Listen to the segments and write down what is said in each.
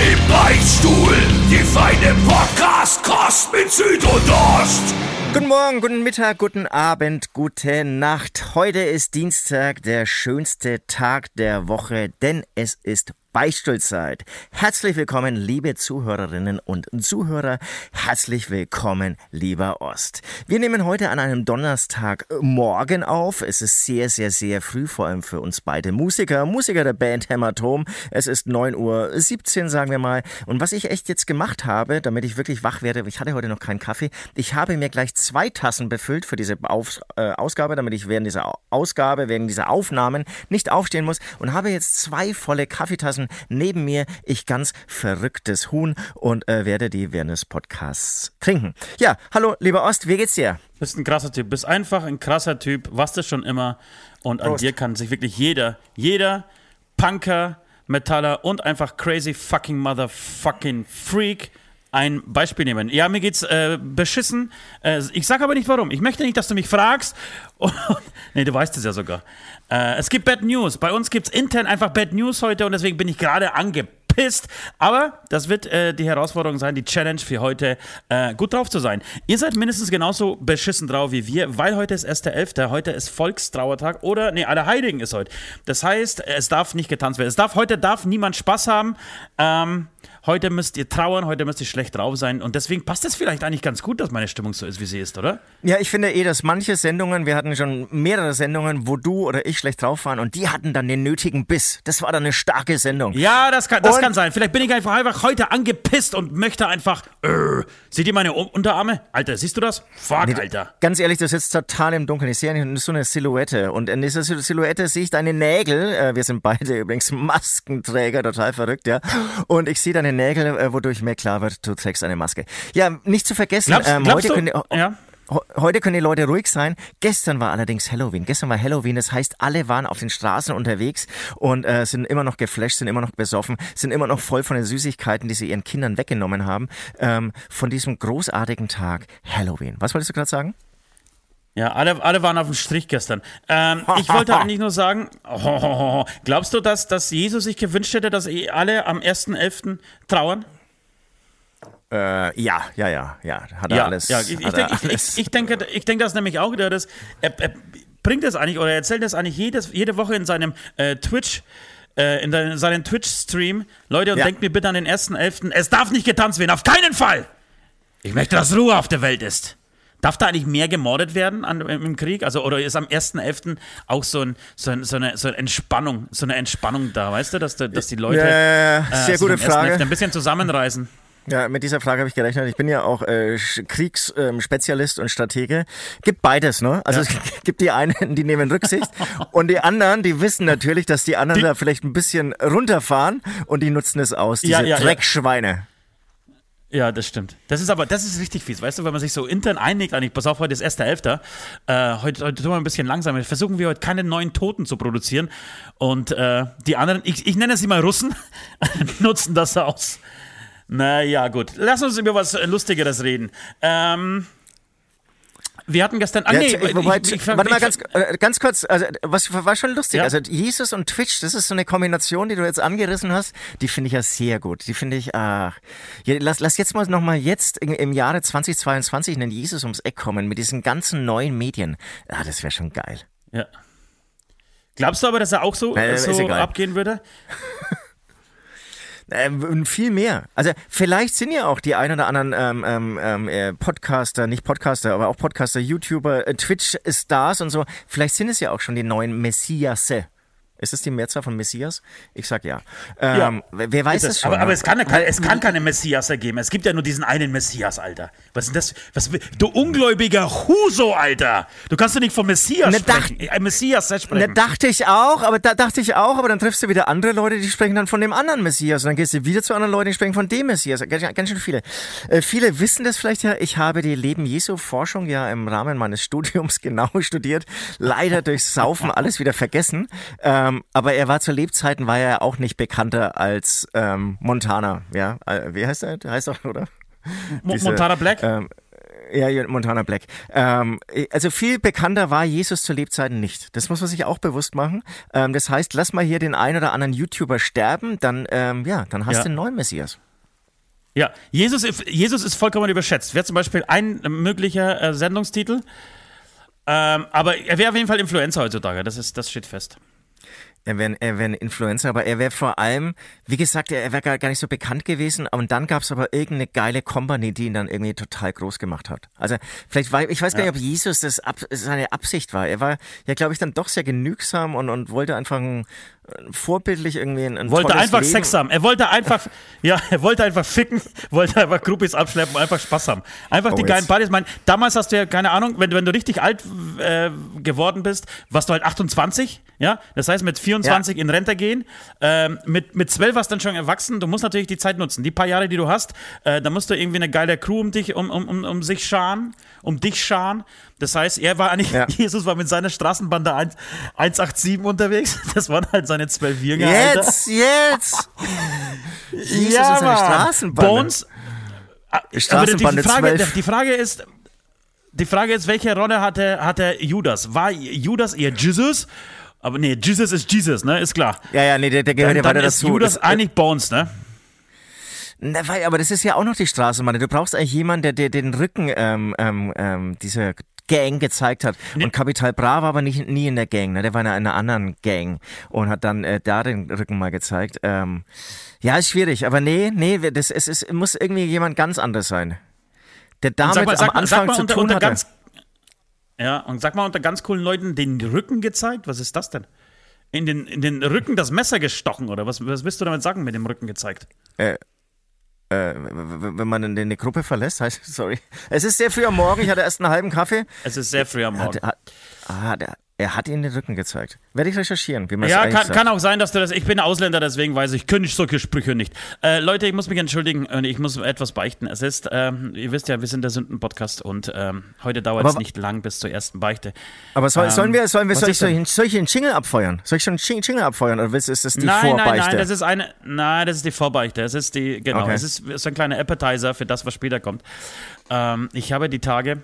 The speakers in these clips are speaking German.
Im Beichtstuhl, die feine Podcast-Kost mit Süd und Ost. Guten Morgen, guten Mittag, guten Abend, gute Nacht. Heute ist Dienstag, der schönste Tag der Woche, denn es ist Beichtstuhlzeit. Herzlich willkommen, liebe Zuhörerinnen und Zuhörer. Herzlich willkommen, lieber Ost. Wir nehmen heute an einem Donnerstagmorgen auf. Es ist sehr, sehr, sehr früh, vor allem für uns beide Musiker, Musiker der Band Hämatom. Es ist 9.17 Uhr, sagen wir mal. Und was ich echt jetzt gemacht habe, damit ich wirklich wach werde, ich hatte heute noch keinen Kaffee, ich habe mir gleich zwei Tassen befüllt für diese Auf, äh, Ausgabe, damit ich während dieser Ausgabe, während dieser Aufnahmen nicht aufstehen muss und habe jetzt zwei volle Kaffeetassen Tassen. Neben mir ich ganz verrücktes Huhn und äh, werde die des Podcasts trinken. Ja, hallo, lieber Ost, wie geht's dir? Bist ein krasser Typ, bist einfach ein krasser Typ, was das schon immer. Und an Prost. dir kann sich wirklich jeder, jeder Punker, Metaller und einfach crazy fucking motherfucking Freak ein Beispiel nehmen. Ja, mir geht's äh, beschissen. Äh, ich sag aber nicht warum. Ich möchte nicht, dass du mich fragst. nee, du weißt es ja sogar. Äh, es gibt Bad News. Bei uns gibt's intern einfach Bad News heute und deswegen bin ich gerade angepisst. Aber das wird äh, die Herausforderung sein, die Challenge für heute, äh, gut drauf zu sein. Ihr seid mindestens genauso beschissen drauf wie wir, weil heute ist 1.11., heute ist Volkstrauertag oder, nee, Allerheiligen ist heute. Das heißt, es darf nicht getanzt werden. Es darf, heute darf niemand Spaß haben. Ähm, heute müsst ihr trauern, heute müsst ihr schlecht drauf sein. Und deswegen passt es vielleicht eigentlich ganz gut, dass meine Stimmung so ist, wie sie ist, oder? Ja, ich finde eh, dass manche Sendungen, wir hatten schon mehrere Sendungen, wo du oder ich schlecht drauf waren und die hatten dann den nötigen Biss. Das war dann eine starke Sendung. Ja, das kann, das kann sein. Vielleicht bin ich einfach, einfach heute angepisst und möchte einfach. Äh, seht ihr meine Unterarme? Alter, siehst du das? Fuck, nee, Alter. Ganz ehrlich, das sitzt total im Dunkeln. Ich sehe ja so eine Silhouette. Und in dieser Silhouette sehe ich deine Nägel. Äh, wir sind beide übrigens Maskenträger, total verrückt, ja. Und ich sehe deine Nägel, äh, wodurch mir klar wird, du trägst eine Maske. Ja, nicht zu vergessen, glaubst, ähm, glaubst heute, können, ja? heute können die Leute ruhig sein. Gestern war allerdings Halloween. Gestern war Halloween. Das heißt, alle waren auf den Straßen unterwegs und äh, sind immer noch geflasht, sind immer noch besoffen, sind immer noch voll von den Süßigkeiten, die sie ihren Kindern weggenommen haben, ähm, von diesem großartigen Tag Halloween. Was wolltest du gerade sagen? Ja, alle, alle waren auf dem Strich gestern. Ähm, ich wollte eigentlich nur sagen, oh, glaubst du, dass, dass Jesus sich gewünscht hätte, dass eh alle am 1.11. trauern? Äh, ja, ja, ja, ja. Hat er ja, alles. Ja, ich, ich, denk, ich, ich, ich, denke, ich denke das nämlich auch, der das, er, er bringt das eigentlich oder erzählt das eigentlich jedes, jede Woche in seinem äh, Twitch- äh, in seinen Twitch-Stream, Leute, und ja. denkt mir bitte an den 1.11. Es darf nicht getanzt werden, auf keinen Fall! Ich möchte, dass Ruhe auf der Welt ist. Darf da eigentlich mehr gemordet werden an, im Krieg? Also, oder ist am 1.11. auch so, ein, so, ein, so, eine, so eine Entspannung, so eine Entspannung da, weißt du, dass, dass die Leute ja, sehr äh, gute Frage. ein bisschen zusammenreißen? Ja, mit dieser Frage habe ich gerechnet. Ich bin ja auch äh, Kriegsspezialist ähm, und Stratege. Gibt beides, ne? Also ja. es gibt die einen, die nehmen Rücksicht und die anderen, die wissen natürlich, dass die anderen die da vielleicht ein bisschen runterfahren und die nutzen es aus, diese ja, ja, Dreckschweine. Ja, das stimmt. Das ist aber, das ist richtig fies, weißt du, wenn man sich so intern einigt, eigentlich, pass auf, heute ist 1.11., äh, heute, heute tun wir ein bisschen langsamer, versuchen wir heute keine neuen Toten zu produzieren und äh, die anderen, ich, ich nenne sie mal Russen, nutzen das aus. Naja, gut. Lass uns über was Lustigeres reden. Ähm, wir hatten gestern. Ah, nee, ja, wobei, ich, ich, warte mal ganz, äh, ganz kurz. Also, was war schon lustig. Ja. Also, Jesus und Twitch, das ist so eine Kombination, die du jetzt angerissen hast. Die finde ich ja sehr gut. Die finde ich, ach. Lass, lass jetzt mal nochmal jetzt im, Jahre 2022 einen Jesus ums Eck kommen mit diesen ganzen neuen Medien. Ah, das wäre schon geil. Ja. Glaubst du aber, dass er auch so, äh, so abgehen würde? Ähm, viel mehr. Also vielleicht sind ja auch die ein oder anderen ähm, ähm, ähm, äh, Podcaster, nicht Podcaster, aber auch Podcaster, YouTuber, äh, Twitch-Stars und so, vielleicht sind es ja auch schon die neuen Messiasse. Ist das die Mehrzahl von Messias? Ich sag ja. Ähm, ja wer weiß es schon? Aber, aber ne? es, kann, es kann keine Messias ergeben. Es gibt ja nur diesen einen Messias, Alter. Was ist das? Was, du ungläubiger Huso, Alter. Du kannst doch nicht vom Messias ne, sprechen. Dach, äh, Messias sprechen. Ne, dachte ich auch, aber da dachte ich auch, aber dann triffst du wieder andere Leute, die sprechen dann von dem anderen Messias. Und dann gehst du wieder zu anderen Leuten, die sprechen von dem Messias. Ganz, ganz schön viele. Äh, viele wissen das vielleicht ja. Ich habe die Leben Jesu Forschung ja im Rahmen meines Studiums genau studiert. Leider durch Saufen alles wieder vergessen. Ähm, aber er war zu Lebzeiten war er auch nicht bekannter als ähm, Montana. Ja, äh, wie heißt er? Heißt doch, oder? Diese, Montana Black. Ähm, ja, Montana Black. Ähm, also viel bekannter war Jesus zu Lebzeiten nicht. Das muss man sich auch bewusst machen. Ähm, das heißt, lass mal hier den einen oder anderen YouTuber sterben, dann ähm, ja, dann hast ja. du einen neuen Messias. Ja, Jesus, Jesus ist vollkommen überschätzt. Wäre zum Beispiel ein möglicher äh, Sendungstitel. Ähm, aber er wäre auf jeden Fall Influencer heutzutage, das, ist, das steht fest. Er wäre er wär ein Influencer, aber er wäre vor allem, wie gesagt, er wäre gar nicht so bekannt gewesen. Und dann gab es aber irgendeine geile Company, die ihn dann irgendwie total groß gemacht hat. Also vielleicht war, ich weiß gar nicht, ob Jesus das ab, seine Absicht war. Er war ja, glaube ich, dann doch sehr genügsam und, und wollte einfach ein, vorbildlich irgendwie ein, ein wollte einfach Leben. Sex haben. Er wollte einfach, ja, er wollte einfach ficken, wollte einfach Groupies abschleppen, einfach Spaß haben. Einfach oh, die geilen Partys. Ich meine, damals hast du ja keine Ahnung, wenn, wenn du richtig alt äh, geworden bist, warst du halt 28, ja. Das heißt, mit 24 ja. in Rente gehen. Ähm, mit, mit 12 warst du dann schon erwachsen. Du musst natürlich die Zeit nutzen. Die paar Jahre, die du hast, äh, da musst du irgendwie eine geile Crew um dich, um, um, um, um sich scharen, um dich scharen. Das heißt, er war eigentlich, ja. Jesus war mit seiner Straßenbande 1, 187 unterwegs. Das waren halt seine zwölf Jünger. Jetzt, Alter. jetzt! Jesus ja, ist eine Straßenbande. Bones. Äh, Straßenbande die, Frage, 12. die Frage ist, die Frage ist, welche Rolle hatte, hatte Judas? War Judas eher Jesus? Aber nee, Jesus ist Jesus, ne? Ist klar. Ja, ja, nee, der, der gehört ja weiter dazu. Judas das, eigentlich Bones, ne? Na, weil, aber das ist ja auch noch die Straßenbahn. Du brauchst eigentlich jemanden, der, der den Rücken ähm, ähm, ähm dieser Gang gezeigt hat. Nee. Und Capital Bra war aber nicht, nie in der Gang, ne? der war in einer anderen Gang und hat dann äh, da den Rücken mal gezeigt. Ähm, ja, ist schwierig, aber nee, nee, das, es, es muss irgendwie jemand ganz anderes sein. Der damit mal, am Anfang mal, zu unter, tun unter hatte. Ganz, ja, und sag mal unter ganz coolen Leuten den Rücken gezeigt, was ist das denn? In den, in den Rücken das Messer gestochen, oder was, was willst du damit sagen mit dem Rücken gezeigt? Äh, äh, wenn man eine Gruppe verlässt, heißt, sorry. Es ist sehr früh am Morgen, ich hatte erst einen halben Kaffee. Es ist sehr früh am Morgen. Ah, der, er hat ihnen den Rücken gezeigt. Werde ich recherchieren, wie man Ja, kann, kann, auch sein, dass du das. Ich bin Ausländer, deswegen weiß ich, könnte ich solche Sprüche nicht. Äh, Leute, ich muss mich entschuldigen und ich muss etwas beichten. Es ist, ähm, ihr wisst ja, wir sind der Sünden-Podcast und ähm, heute dauert es nicht lang bis zur ersten Beichte. Aber soll, ähm, sollen wir, sollen wir, soll ich, soll ich, soll ich einen Jingle abfeuern? Soll ich schon einen Jingle abfeuern oder ist das die nein, Vorbeichte? Nein, nein, das ist eine, nein, das ist die Vorbeichte. Es ist die, genau, okay. es ist so ein kleiner Appetizer für das, was später kommt. Ähm, ich habe die Tage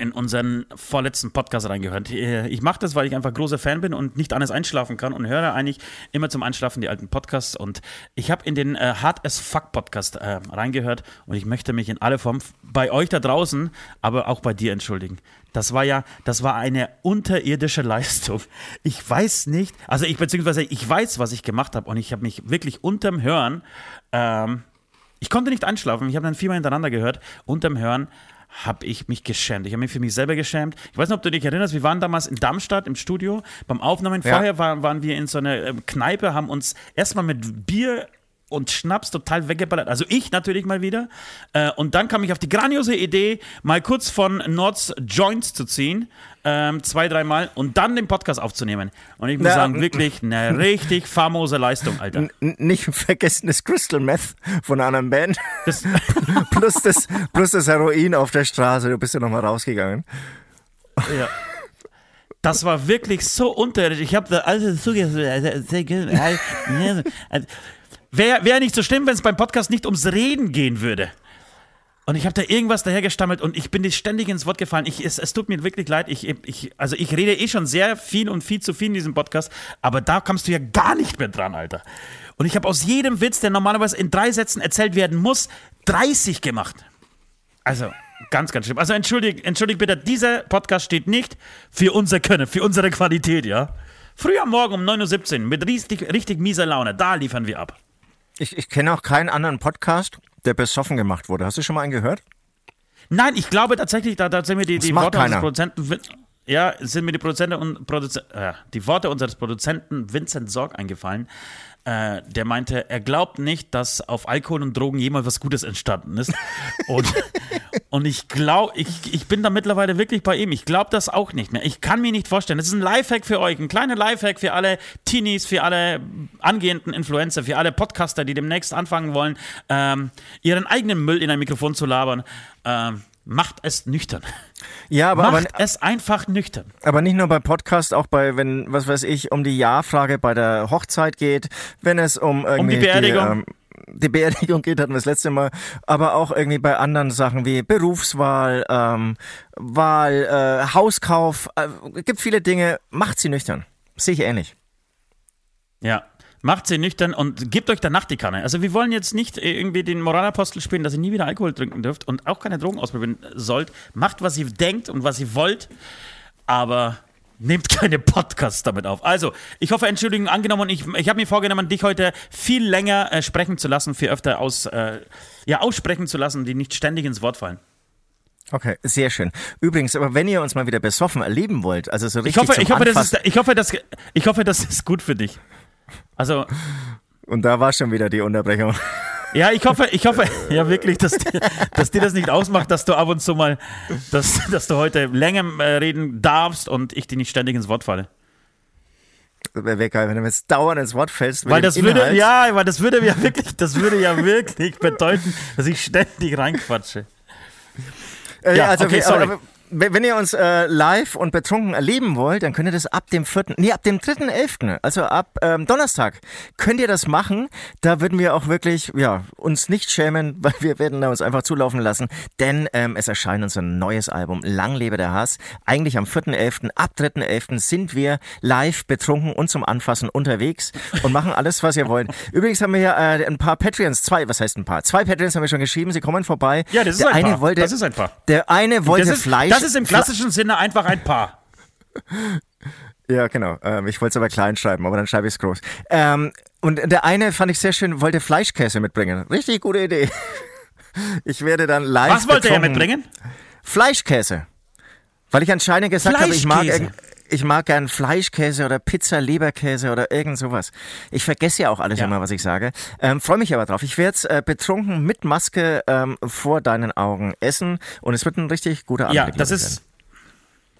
in unseren vorletzten Podcast reingehört. Äh, ich mache das, weil ich einfach großer Fan bin und nicht anders einschlafen kann und höre eigentlich immer zum Einschlafen die alten Podcasts. Und ich habe in den äh, Hard as Fuck Podcast äh, reingehört und ich möchte mich in alle Form bei euch da draußen, aber auch bei dir entschuldigen. Das war ja, das war eine unterirdische Leistung. Ich weiß nicht, also ich beziehungsweise ich weiß, was ich gemacht habe und ich habe mich wirklich unterm Hören, ähm, ich konnte nicht einschlafen. Ich habe dann viermal hintereinander gehört. Unterm Hören habe ich mich geschämt. Ich habe mich für mich selber geschämt. Ich weiß nicht, ob du dich erinnerst, wir waren damals in Darmstadt im Studio beim Aufnahmen. Ja. Vorher waren, waren wir in so einer ähm, Kneipe, haben uns erstmal mit Bier und Schnaps total weggeballert. Also ich natürlich mal wieder. Äh, und dann kam ich auf die grandiose Idee, mal kurz von Nords Joints zu ziehen. Ähm, zwei, dreimal und dann den Podcast aufzunehmen. Und ich muss Na, sagen, wirklich eine richtig famose Leistung, Alter. Nicht vergessen das Crystal Meth von einer anderen Band. Das plus, das, plus das Heroin auf der Straße. Du bist ja nochmal rausgegangen. Ja. Das war wirklich so unterirdisch. Ich habe da alles zugehört. Wäre wär nicht so schlimm, wenn es beim Podcast nicht ums Reden gehen würde. Und ich habe da irgendwas dahergestammelt und ich bin ständig ins Wort gefallen. Ich, es, es tut mir wirklich leid. Ich, ich, also ich rede eh schon sehr viel und viel zu viel in diesem Podcast, aber da kommst du ja gar nicht mehr dran, Alter. Und ich habe aus jedem Witz, der normalerweise in drei Sätzen erzählt werden muss, 30 gemacht. Also, ganz, ganz schlimm. Also entschuldigt entschuldig bitte, dieser Podcast steht nicht für unser Können, für unsere Qualität, ja. Früh am Morgen um 9.17 Uhr mit richtig, richtig mieser Laune, da liefern wir ab. Ich, ich kenne auch keinen anderen Podcast, der besoffen gemacht wurde. Hast du schon mal einen gehört? Nein, ich glaube tatsächlich, da, da sind mir die, die Worte keiner. des Produzenten. ja, sind mir die Produzenten und Produzen äh, die Worte unseres Produzenten Vincent Sorg eingefallen. Äh, der meinte, er glaubt nicht, dass auf Alkohol und Drogen jemals was Gutes entstanden ist. Und, und ich glaube, ich, ich bin da mittlerweile wirklich bei ihm. Ich glaube das auch nicht mehr. Ich kann mir nicht vorstellen. Das ist ein Lifehack für euch, ein kleiner Lifehack für alle Teenies, für alle angehenden Influencer, für alle Podcaster, die demnächst anfangen wollen, ähm, ihren eigenen Müll in ein Mikrofon zu labern. Ähm, macht es nüchtern. Ja, aber, macht aber, es einfach nüchtern. Aber nicht nur bei Podcast, auch bei, wenn, was weiß ich, um die Ja-Frage bei der Hochzeit geht, wenn es um irgendwie um die Beerdigung. Die, ähm, die Beerdigung geht, hatten wir das letzte Mal, aber auch irgendwie bei anderen Sachen wie Berufswahl, ähm, Wahl, äh, Hauskauf, äh, gibt viele Dinge, macht sie nüchtern. Sehe ich ähnlich. Ja, Macht sie nüchtern und gebt euch danach die Kanne. Also wir wollen jetzt nicht irgendwie den Moralapostel spielen, dass ihr nie wieder Alkohol trinken dürft und auch keine Drogen ausprobieren sollt. Macht, was ihr denkt und was ihr wollt, aber nehmt keine Podcasts damit auf. Also, ich hoffe, Entschuldigung angenommen und ich, ich habe mir vorgenommen, dich heute viel länger äh, sprechen zu lassen, viel öfter aus, äh, ja, aussprechen zu lassen, die nicht ständig ins Wort fallen. Okay, sehr schön. Übrigens, aber wenn ihr uns mal wieder besoffen erleben wollt, also so richtig ich hoffe, ich hoffe, das ist, ich hoffe, das, ich hoffe, das ist gut für dich. Also, Und da war schon wieder die Unterbrechung. Ja, ich hoffe, ich hoffe, ja wirklich, dass, dir- dass dir das nicht ausmacht, dass du ab und zu mal, dass, dass du heute länger äh, reden darfst und ich dir nicht ständig ins Wort falle. Wäre geil, wenn du mir jetzt dauernd ins Wort fällst. Weil das würde, Inhalt. ja, weil das würde ja wirklich, das würde ja wirklich bedeuten, dass ich ständig reinquatsche. Äh, Ja, also okay, sorry. aber wenn ihr uns äh, live und betrunken erleben wollt, dann könnt ihr das ab dem vierten, nee, ab dem 3.11., also ab ähm, Donnerstag, könnt ihr das machen. Da würden wir auch wirklich, ja, uns nicht schämen, weil wir werden da uns einfach zulaufen lassen, denn ähm, es erscheint unser neues Album, Lang lebe der Hass. Eigentlich am 4.11., ab 3.11. sind wir live betrunken und zum Anfassen unterwegs und machen alles, was ihr wollt. Übrigens haben wir hier äh, ein paar Patreons, zwei, was heißt ein paar? Zwei Patreons haben wir schon geschrieben, sie kommen vorbei. Ja, das ist der ein eine Paar. Wollte, Das ist ein Paar. Der eine wollte Fleisch. Das ist im klassischen Sinne einfach ein Paar. Ja, genau. Ähm, ich wollte es aber klein schreiben, aber dann schreibe ich es groß. Ähm, und der eine fand ich sehr schön, wollte Fleischkäse mitbringen. Richtig gute Idee. Ich werde dann live. Was wollte er betrunken- mitbringen? Fleischkäse. Weil ich anscheinend gesagt habe, ich mag, ich mag gern Fleischkäse oder Pizza, Leberkäse oder irgend sowas. Ich vergesse ja auch alles Ja. immer, was ich sage. Ähm, Freue mich aber drauf. Ich werde es äh, betrunken mit Maske ähm, vor deinen Augen essen und es wird ein richtig guter Abend. Ja, das ist.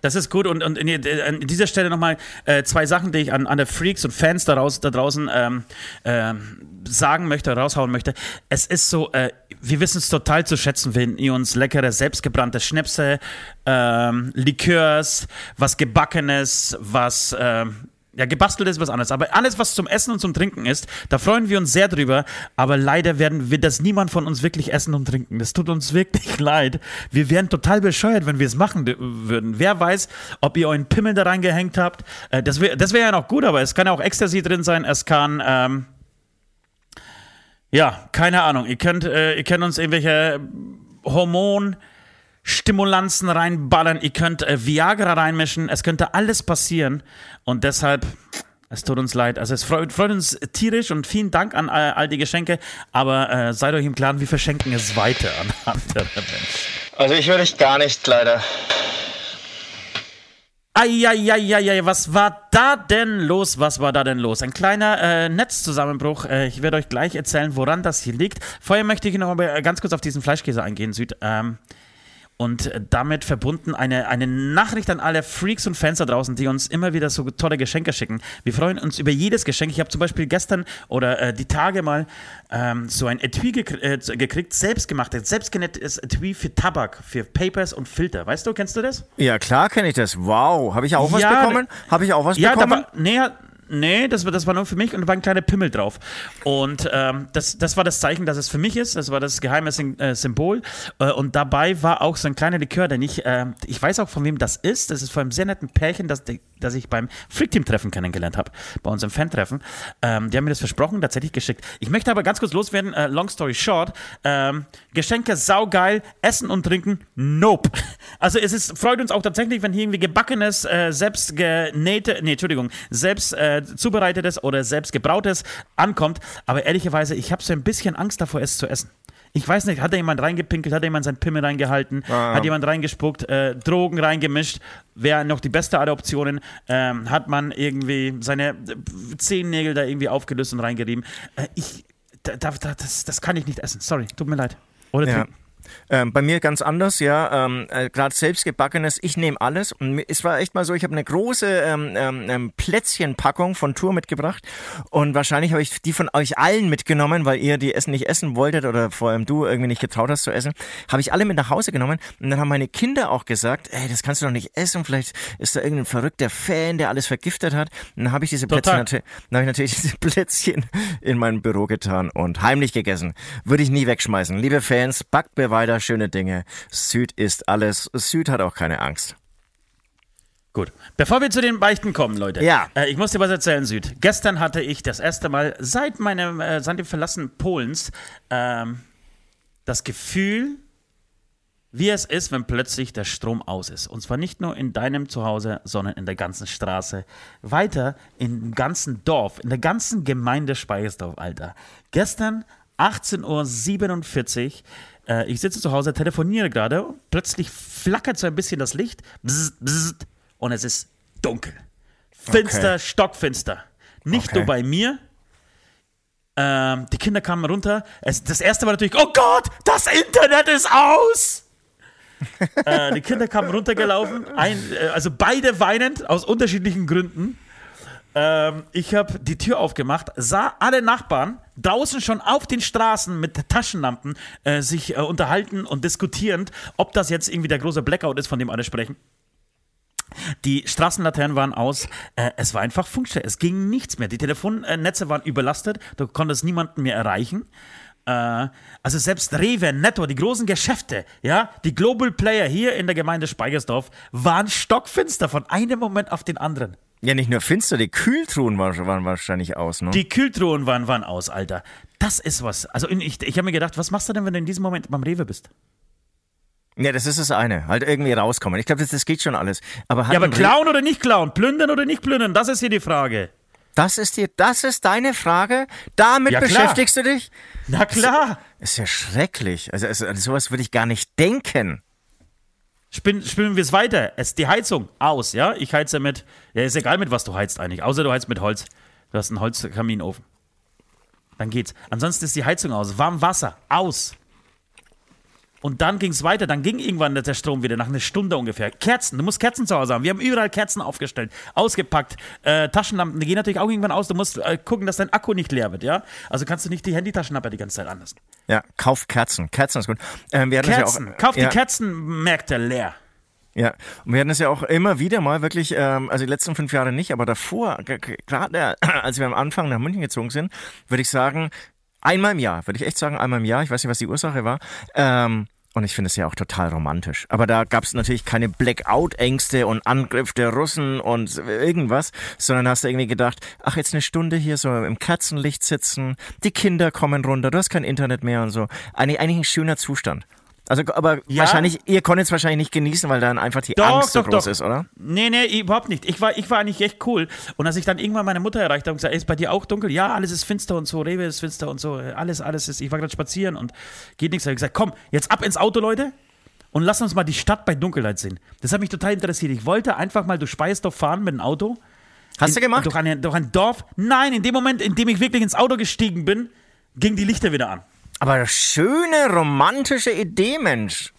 Das ist gut und, und in, an dieser Stelle nochmal äh, zwei Sachen, die ich an, an der Freaks und Fans da, da draußen ähm, ähm, sagen möchte, raushauen möchte. Es ist so, äh, wir wissen es total zu schätzen, wenn ihr uns leckere, selbstgebrannte Schnäpse, ähm, Likörs, was Gebackenes, was ähm, ja, gebastelt ist was anderes. Aber alles, was zum Essen und zum Trinken ist, da freuen wir uns sehr drüber. Aber leider werden wir das niemand von uns wirklich essen und trinken. Das tut uns wirklich leid. Wir wären total bescheuert, wenn wir es machen würden. Wer weiß, ob ihr euren Pimmel da reingehängt habt. Äh, das wäre wär ja noch gut, aber es kann ja auch Ecstasy drin sein. Es kann, ähm, ja, keine Ahnung. Ihr könnt, äh, ihr könnt uns irgendwelche Hormon- Stimulanzen reinballern, ihr könnt äh, Viagra reinmischen, es könnte alles passieren und deshalb, es tut uns leid. Also es freut, freut uns tierisch und vielen Dank an äh, all die Geschenke, aber äh, seid euch im Klaren, wir verschenken es weiter an andere Menschen. Also ich würde ich gar nicht, leider. Eieieiei, was war da denn los? Was war da denn los? Ein kleiner äh, Netzzusammenbruch. Äh, ich werde euch gleich erzählen, woran das hier liegt. Vorher möchte ich noch mal ganz kurz auf diesen Fleischkäse eingehen, Süd. Ähm, und äh, damit verbunden eine, eine Nachricht an alle Freaks und Fans da draußen, die uns immer wieder so tolle Geschenke schicken. Wir freuen uns über jedes Geschenk. Ich habe zum Beispiel gestern oder äh, die Tage mal ähm, so ein Etui gekr äh, gekriegt, selbstgemachtes, selbstgenähtes Etui für Tabak, für Papers und Filter. Weißt du, kennst du das? Ja, klar kenne ich das. Wow. Habe ich auch was Ja, bekommen? Habe ich auch was Ja, bekommen? war, nee, nee das, war, das war nur für mich und da war ein kleiner Pimmel drauf. Und ähm, das, das war das Zeichen, dass es für mich ist. Das war das geheime Sym äh, Symbol. Äh, und dabei war auch so ein kleiner Likör, den ich, äh, ich weiß auch von wem das ist. Das ist von einem sehr netten Pärchen, das, das ich beim Freak-Team-Treffen kennengelernt habe. Bei uns im Fan-Treffen. Ähm, die haben mir das versprochen, tatsächlich geschickt. Ich möchte aber ganz kurz loswerden, äh, long story short. Ähm, Geschenke saugeil, Essen und Trinken, nope. Also es ist, freut uns auch tatsächlich, wenn hier irgendwie gebackenes, äh, selbst genähte, nee, Entschuldigung, selbst äh, zubereitetes oder selbst gebrautes ankommt. Aber ehrlicherweise, ich habe so ein bisschen Angst davor, es zu essen. Ich weiß nicht, hat da jemand reingepinkelt, hat da jemand sein Pimmel reingehalten, ah. hat jemand reingespuckt, äh, Drogen reingemischt, wäre noch die beste aller Optionen, ähm, hat man irgendwie seine äh, Zehennägel da irgendwie aufgelöst und reingerieben. Äh, ich, da, da, das, das kann ich nicht essen, sorry, tut mir leid. Oder ja. trinken. Ähm, bei mir ganz anders, ja. Ähm, äh, Gerade selbstgebackenes, ich nehme alles. Und es war echt mal so, ich habe eine große ähm, ähm, ähm, Plätzchenpackung von Tour mitgebracht. Und wahrscheinlich habe ich die von euch allen mitgenommen, weil ihr die Essen nicht essen wolltet oder vor allem du irgendwie nicht getraut hast zu essen. Habe ich alle mit nach Hause genommen. Und dann haben meine Kinder auch gesagt, ey, das kannst du doch nicht essen. Vielleicht ist da irgendein verrückter Fan, der alles vergiftet hat. Und dann habe ich diese Plätzchen, natürlich, dann ich natürlich diese Plätzchen in mein Büro getan und heimlich gegessen. Würde ich nie wegschmeißen. Liebe Fans, backt mir weiter schöne Dinge. Süd ist alles. Süd hat auch keine Angst. Gut. Bevor wir zu den Beichten kommen, Leute. Ja. Äh, ich muss dir was erzählen, Süd. Gestern hatte ich das erste Mal seit meinem, äh, seit dem Verlassen Polens ähm, das Gefühl, wie es ist, wenn plötzlich der Strom aus ist. Und zwar nicht nur in deinem Zuhause, sondern in der ganzen Straße. Weiter im ganzen Dorf, in der ganzen Gemeinde Speichersdorf, Alter. Gestern 18.47 Uhr äh, ich sitze zu Hause, telefoniere gerade, plötzlich flackert so ein bisschen das Licht bzz, bzz, und es ist dunkel. Finster, okay. stockfinster. Nicht okay. nur bei mir. Ähm, die Kinder kamen runter. Es, das erste war natürlich, oh Gott, das Internet ist aus! äh, die Kinder kamen runtergelaufen, ein, äh, also beide weinend aus unterschiedlichen Gründen. Ähm, ich habe die Tür aufgemacht, sah alle Nachbarn draußen schon auf den Straßen mit Taschenlampen äh, sich äh, unterhalten und diskutierend, ob das jetzt irgendwie der große Blackout ist, von dem alle sprechen. Die Straßenlaternen waren aus. Äh, es war einfach Funkstelle. Es ging nichts mehr. Die Telefonnetze waren überlastet. Du konntest niemanden mehr erreichen. Äh, also selbst Rewe, Netto, die großen Geschäfte, ja, die Global Player hier in der Gemeinde Speigersdorf waren stockfinster von einem Moment auf den anderen. Ja, nicht nur finster, die Kühltruhen waren wahrscheinlich aus, ne? Die Kühltruhen waren, waren aus, Alter. Das ist was. Also ich, ich habe mir gedacht, was machst du denn, wenn du in diesem Moment beim Rewe bist? Ja, das ist das eine. Halt irgendwie rauskommen. Ich glaube, das, das geht schon alles. Aber halt ja, aber klauen oder nicht klauen? Plündern oder nicht plündern? Das ist hier die Frage. Das ist dir, das ist deine Frage? Damit ja, beschäftigst du dich? Na klar. Das ist ja schrecklich. Also, also sowas würde ich gar nicht denken. Spinnen, spinnen wir es weiter. Es, die Heizung aus, ja? Ich heize mit, ja, ist egal mit was du heizt eigentlich, außer du heizt mit Holz. Du hast einen Holzkaminofen. Dann geht's. Ansonsten ist die Heizung aus. Warm Wasser aus. Und dann ging es weiter. Dann ging irgendwann der Strom wieder, nach einer Stunde ungefähr. Kerzen, du musst Kerzen zu Hause haben. Wir haben überall Kerzen aufgestellt, ausgepackt. Äh, Taschenlampen, die gehen natürlich auch irgendwann aus. Du musst äh, gucken, dass dein Akku nicht leer wird, ja? Also kannst du nicht die Handytaschenlampe die ganze Zeit anlassen. Ja, kauf Kerzen. Kerzen ist gut. Ähm, wir Kerzen, ja auch, kauf ja. die Kerzenmärkte leer. Ja, und wir hatten es ja auch immer wieder mal wirklich, ähm, also die letzten fünf Jahre nicht, aber davor, gerade als wir am Anfang nach München gezogen sind, würde ich sagen, einmal im Jahr, würde ich echt sagen, einmal im Jahr, ich weiß nicht, was die Ursache war, ähm, und ich finde es ja auch total romantisch. Aber da gab es natürlich keine Blackout-Ängste und Angriff der Russen und irgendwas, sondern hast du irgendwie gedacht, ach, jetzt eine Stunde hier so im Kerzenlicht sitzen, die Kinder kommen runter, du hast kein Internet mehr und so. Eigentlich, eigentlich ein schöner Zustand. Also, aber ja. wahrscheinlich, ihr konntet es wahrscheinlich nicht genießen, weil dann einfach die doch, Angst so doch, groß doch. ist, oder? Nee, nee, überhaupt nicht. Ich war, ich war eigentlich echt cool. Und als ich dann irgendwann meine Mutter erreicht habe und gesagt, ist bei dir auch dunkel? Ja, alles ist finster und so, Rewe ist finster und so, alles, alles ist. Ich war gerade spazieren und geht nichts. Ich habe gesagt, komm, jetzt ab ins Auto, Leute. Und lass uns mal die Stadt bei Dunkelheit sehen. Das hat mich total interessiert. Ich wollte einfach mal durch Speyersdorf fahren mit dem Auto. Hast in, du gemacht? Durch ein, durch ein Dorf. Nein, in dem Moment, in dem ich wirklich ins Auto gestiegen bin, gingen die Lichter wieder an. Aber schöne, romantische Idee, Mensch.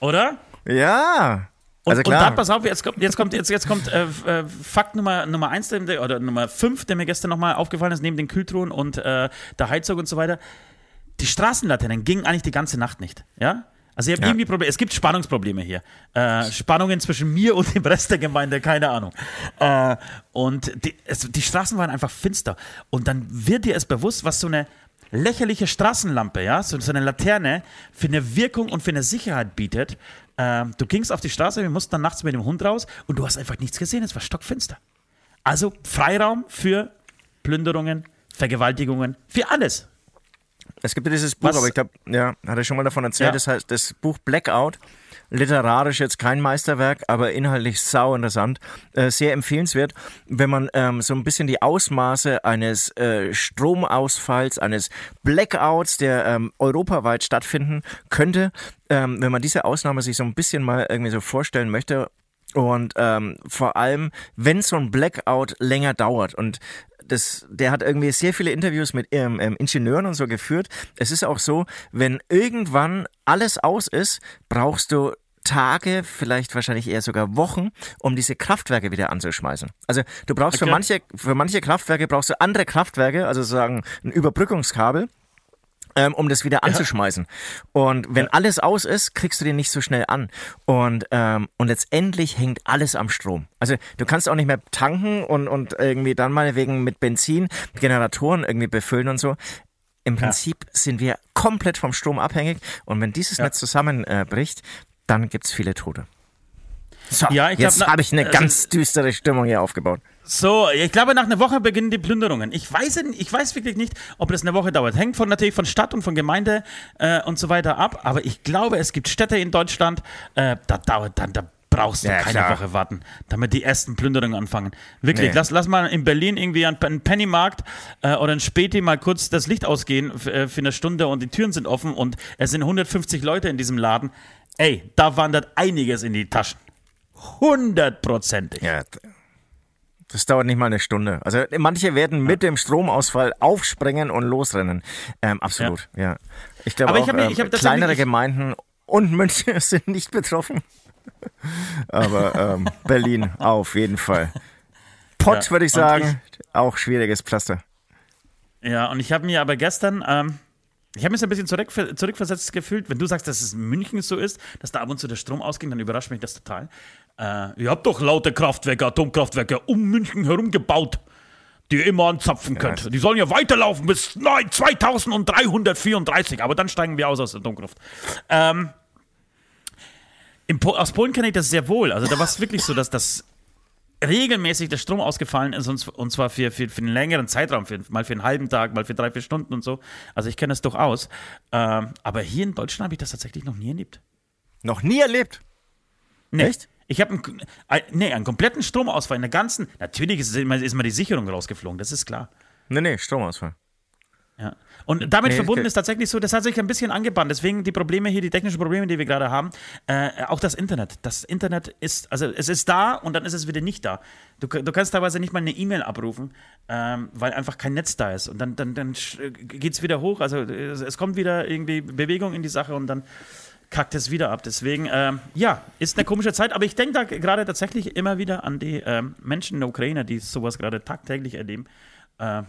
Oder? Ja. Also und, klar. und dann, pass auf, jetzt kommt, jetzt kommt, jetzt, jetzt kommt äh, äh, Fakt Nummer, Nummer eins oder Nummer fünf, der mir gestern nochmal aufgefallen ist, neben den Kühltruhen und äh, der Heizung und so weiter. Die Straßenlaternen gingen eigentlich die ganze Nacht nicht. Ja? Also ich habe ja. irgendwie Probleme. Es gibt Spannungsprobleme hier. Äh, Spannungen zwischen mir und dem Rest der Gemeinde, keine Ahnung. Äh, und die, es, die Straßen waren einfach finster. Und dann wird dir es bewusst, was so eine lächerliche Straßenlampe, ja, so, so eine Laterne für eine Wirkung und für eine Sicherheit bietet. Ähm, du gingst auf die Straße, wir mussten dann nachts mit dem Hund raus und du hast einfach nichts gesehen, es war stockfinster. Also Freiraum für Plünderungen, Vergewaltigungen, für alles. Es gibt ja dieses Buch, Was? aber ich glaube, ja, hat er schon mal davon erzählt, ja. das heißt das Buch Blackout literarisch jetzt kein Meisterwerk, aber inhaltlich sau interessant. Äh, sehr empfehlenswert, wenn man ähm, so ein bisschen die Ausmaße eines äh, Stromausfalls, eines Blackouts, der ähm, europaweit stattfinden könnte, ähm, wenn man diese Ausnahme sich so ein bisschen mal irgendwie so vorstellen möchte und ähm, vor allem, wenn so ein Blackout länger dauert und das, der hat irgendwie sehr viele Interviews mit ähm, ähm, Ingenieuren und so geführt. Es ist auch so, wenn irgendwann alles aus ist, brauchst du Tage, vielleicht wahrscheinlich eher sogar Wochen, um diese Kraftwerke wieder anzuschmeißen. Also du brauchst okay. für manche, für manche Kraftwerke brauchst du andere Kraftwerke, also sagen ein Überbrückungskabel ähm, um das wieder anzuschmeißen. Und wenn ja. alles aus ist, kriegst du den nicht so schnell an. Und, ähm, und letztendlich hängt alles am Strom. Also du kannst auch nicht mehr tanken und, und irgendwie dann mal wegen mit Benzin Generatoren irgendwie befüllen und so. Im Prinzip ja. sind wir komplett vom Strom abhängig. Und wenn dieses ja. Netz zusammenbricht, äh, dann gibt's viele Tote. So, ja, jetzt habe ich eine also, ganz düstere Stimmung hier aufgebaut. So, ich glaube, nach einer Woche beginnen die Plünderungen. Ich weiß, ich weiß wirklich nicht, ob das eine Woche dauert. Hängt von, natürlich von Stadt und von Gemeinde äh, und so weiter ab. Aber ich glaube, es gibt Städte in Deutschland, äh, da dauert dann, da brauchst du ja, keine klar. Woche warten, damit die ersten Plünderungen anfangen. Wirklich, nee. lass, lass mal in Berlin irgendwie einen Pennymarkt äh, oder ein Späti mal kurz das Licht ausgehen äh, für eine Stunde und die Türen sind offen und es sind 150 Leute in diesem Laden. Ey, da wandert einiges in die Taschen. Hundertprozentig. Ja, das dauert nicht mal eine Stunde. Also manche werden mit dem Stromausfall aufspringen und losrennen. Ähm, absolut, ja. ja. Ich glaube auch, ich hab, ähm, kleinere Gemeinden und München sind nicht betroffen. Aber ähm, Berlin auf jeden Fall. Pott, ja. würde ich sagen, ich, auch schwieriges Pflaster. Ja, und ich habe mir aber gestern, ähm, ich habe mich so ein bisschen zurück, zurückversetzt gefühlt, wenn du sagst, dass es in München so ist, dass da ab und zu der Strom ausging, dann überrascht mich das total. Äh, ihr habt doch laute Kraftwerke, Atomkraftwerke um München herum gebaut, die ihr immer anzapfen könnt. Ja, die sollen ja weiterlaufen bis 2334, aber dann steigen wir aus aus der Atomkraft. Ähm, aus Polen kenne ich das sehr wohl. Also da war es wirklich so, dass das regelmäßig der Strom ausgefallen ist und, zwar für, für, für einen längeren Zeitraum, für, mal für einen halben Tag, mal für drei, vier Stunden und so. Also ich kenne das durchaus. Ähm, aber hier in Deutschland habe ich das tatsächlich noch nie erlebt. Noch nie erlebt? Nee. Echt? Ich habe einen, nee, einen kompletten Stromausfall in der ganzen. Natürlich ist, immer, ist mal die Sicherung rausgeflogen, das ist klar. Nee, nee, Stromausfall. Ja. Und damit nee, verbunden ist tatsächlich so, das hat sich ein bisschen angebahnt. Deswegen die Probleme hier, die technischen Probleme, die wir gerade haben, äh, auch das Internet. Das Internet ist, also es ist da und dann ist es wieder nicht da. Du, du kannst teilweise nicht mal eine E-Mail abrufen, ähm, weil einfach kein Netz da ist. Und dann, dann, dann geht es wieder hoch. Also es, es kommt wieder irgendwie Bewegung in die Sache und dann kackt es wieder ab. Deswegen, ähm, ja, ist eine komische Zeit, aber ich denke da gerade tatsächlich immer wieder an die ähm, Menschen in der Ukraine, die sowas gerade tagtäglich erleben. Äh,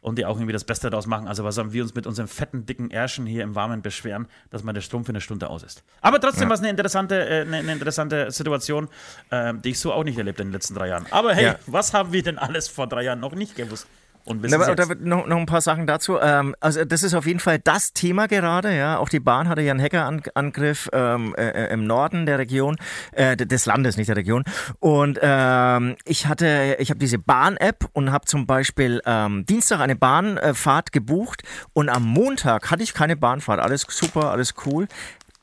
und die auch irgendwie das Beste daraus machen. Also was sollen wir uns mit unseren fetten, dicken Ärschen hier im Warmen beschweren, dass mal der Strom für eine Stunde aus ist. Aber trotzdem ja. war es eine interessante, äh, eine, eine, interessante Situation, äh, die ich so auch nicht erlebt in den letzten drei Jahren. Aber hey, ja. was haben wir denn alles vor drei Jahren noch nicht gewusst? Und bis Na, da noch, noch ein paar Sachen dazu. Ähm, also das ist auf jeden Fall das Thema gerade. Ja, auch die Bahn hatte ja einen Hackerangriff ähm, äh, äh, im Norden der Region, äh, des Landes, nicht der Region. Und ähm, ich hatte, ich habe diese Bahn-App und habe zum Beispiel ähm, Dienstag eine Bahnfahrt gebucht und am Montag hatte ich keine Bahnfahrt. Alles super, alles cool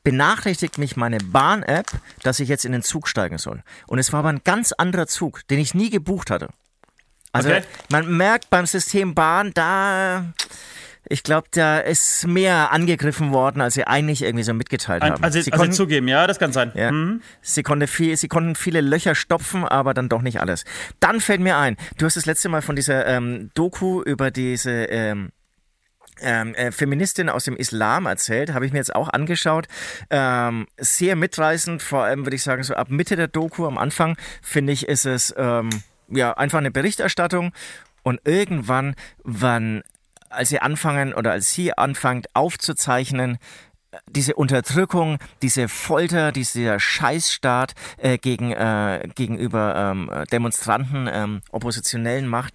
benachrichtigt mich meine Bahn-App, dass ich jetzt in den Zug steigen soll. Und es war aber ein ganz anderer Zug, den ich nie gebucht hatte. Also okay. man merkt beim System Bahn, da, ich glaube, da ist mehr angegriffen worden, als sie eigentlich irgendwie so mitgeteilt haben. Also, sie also konnten, zugeben, ja, das kann sein. Ja, mhm. sie, konnte viel, sie konnten viele Löcher stopfen, aber dann doch nicht alles. Dann fällt mir ein, du hast das letzte Mal von dieser ähm, Doku über diese ähm, ähm, äh, Feministin aus dem Islam erzählt, habe ich mir jetzt auch angeschaut. Ähm, sehr mitreißend, vor allem würde ich sagen, so ab Mitte der Doku, am Anfang, finde ich, ist es ähm, ja, einfach eine Berichterstattung. Und irgendwann, wann, als sie anfangen oder als sie anfangt aufzuzeichnen, diese Unterdrückung, diese Folter, dieser Scheißstaat äh, gegen, äh, gegenüber ähm, Demonstranten, ähm, Oppositionellen macht,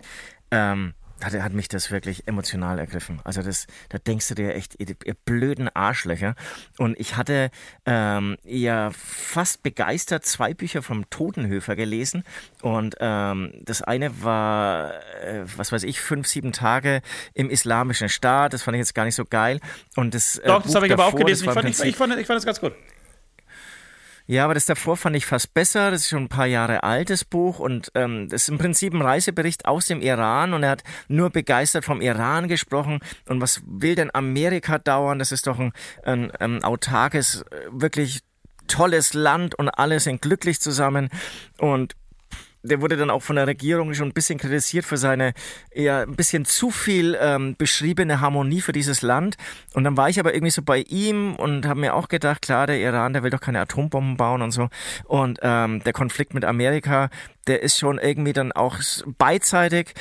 ähm, hat, hat mich das wirklich emotional ergriffen. Also das, da denkst du dir echt, ihr, ihr blöden Arschlöcher. Und ich hatte ähm, ja fast begeistert zwei Bücher vom Totenhöfer gelesen. Und ähm, das eine war, äh, was weiß ich, fünf, sieben Tage im islamischen Staat. Das fand ich jetzt gar nicht so geil. Und das, äh, Doch, das habe ich aber auch gelesen. Ich fand, ich, ich, fand, ich fand das ganz gut. Ja, aber das davor fand ich fast besser. Das ist schon ein paar Jahre altes Buch und ähm, das ist im Prinzip ein Reisebericht aus dem Iran und er hat nur begeistert vom Iran gesprochen und was will denn Amerika dauern? Das ist doch ein, ein, ein autarkes, wirklich tolles Land und alle sind glücklich zusammen und der wurde dann auch von der Regierung schon ein bisschen kritisiert für seine eher ein bisschen zu viel ähm, beschriebene Harmonie für dieses Land. Und dann war ich aber irgendwie so bei ihm und habe mir auch gedacht, klar, der Iran, der will doch keine Atombomben bauen und so. Und ähm, der Konflikt mit Amerika, der ist schon irgendwie dann auch beidseitig.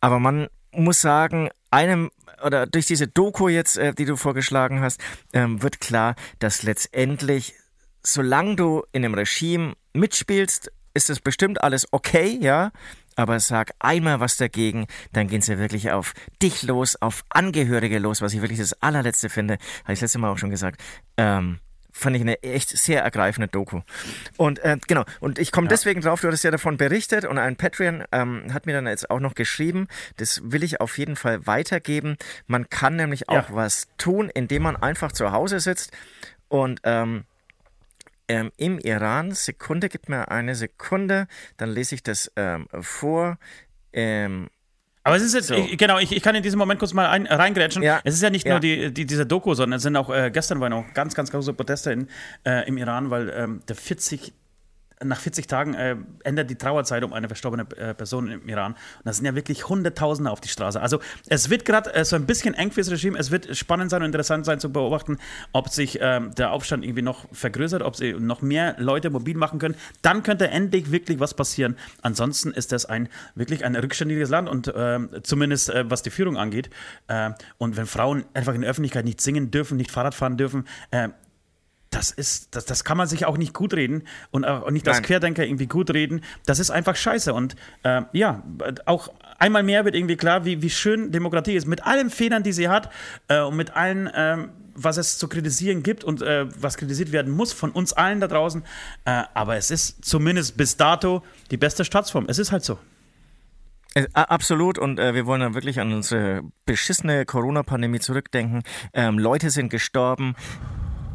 Aber man muss sagen, einem oder durch diese Doku jetzt, äh, die du vorgeschlagen hast, ähm, wird klar, dass letztendlich, solange du in einem Regime mitspielst, ist das bestimmt alles okay, ja, aber sag einmal was dagegen, dann gehen sie wirklich auf dich los, auf Angehörige los, was ich wirklich das allerletzte finde, habe ich das letzte Mal auch schon gesagt. Ähm, fand ich eine echt sehr ergreifende Doku. Und äh, genau, und ich komme ja. deswegen drauf, du hattest ja davon berichtet und ein Patreon ähm, hat mir dann jetzt auch noch geschrieben, das will ich auf jeden Fall weitergeben. Man kann nämlich auch ja. was tun, indem man einfach zu Hause sitzt und ähm, ähm, im Iran. Sekunde, gib mir eine Sekunde, dann lese ich das ähm, vor. Ähm, aber es ist jetzt, so. ich, genau, ich, ich kann in diesem Moment kurz mal ein, reingrätschen. Ja. Es ist ja nicht ja. nur die, die, diese Doku, sondern es sind auch, äh, gestern waren auch ganz, ganz große Proteste in, äh, im Iran, weil ähm, der 40 nach 40 Tagen äh, ändert die Trauerzeit um eine verstorbene äh, Person im Iran. Und da sind ja wirklich Hunderttausende auf die Straße. Also es wird gerade äh, so ein bisschen eng fürs Regime. Es wird spannend sein und interessant sein zu beobachten, ob sich ähm, der Aufstand irgendwie noch vergrößert, ob sie noch mehr Leute mobil machen können. Dann könnte endlich wirklich was passieren. Ansonsten ist das ein wirklich ein rückständiges Land und ähm, zumindest äh, was die Führung angeht. Äh, und wenn Frauen einfach in der Öffentlichkeit nicht singen dürfen, nicht Fahrrad fahren dürfen, das ist, das, das kann man sich auch nicht gut reden und auch nicht als Querdenker irgendwie gut reden. Das ist einfach scheiße. Und äh, ja, auch einmal mehr wird irgendwie klar, wie, wie schön Demokratie ist. Mit allen Fehlern, die sie hat äh, und mit allen, ähm, was es zu kritisieren gibt und äh, was kritisiert werden muss von uns allen da draußen. Äh, aber es ist zumindest bis dato die beste Staatsform. Es ist halt so. Äh, absolut und äh, wir wollen dann wirklich an unsere beschissene Corona-Pandemie zurückdenken. Ähm, Leute sind gestorben,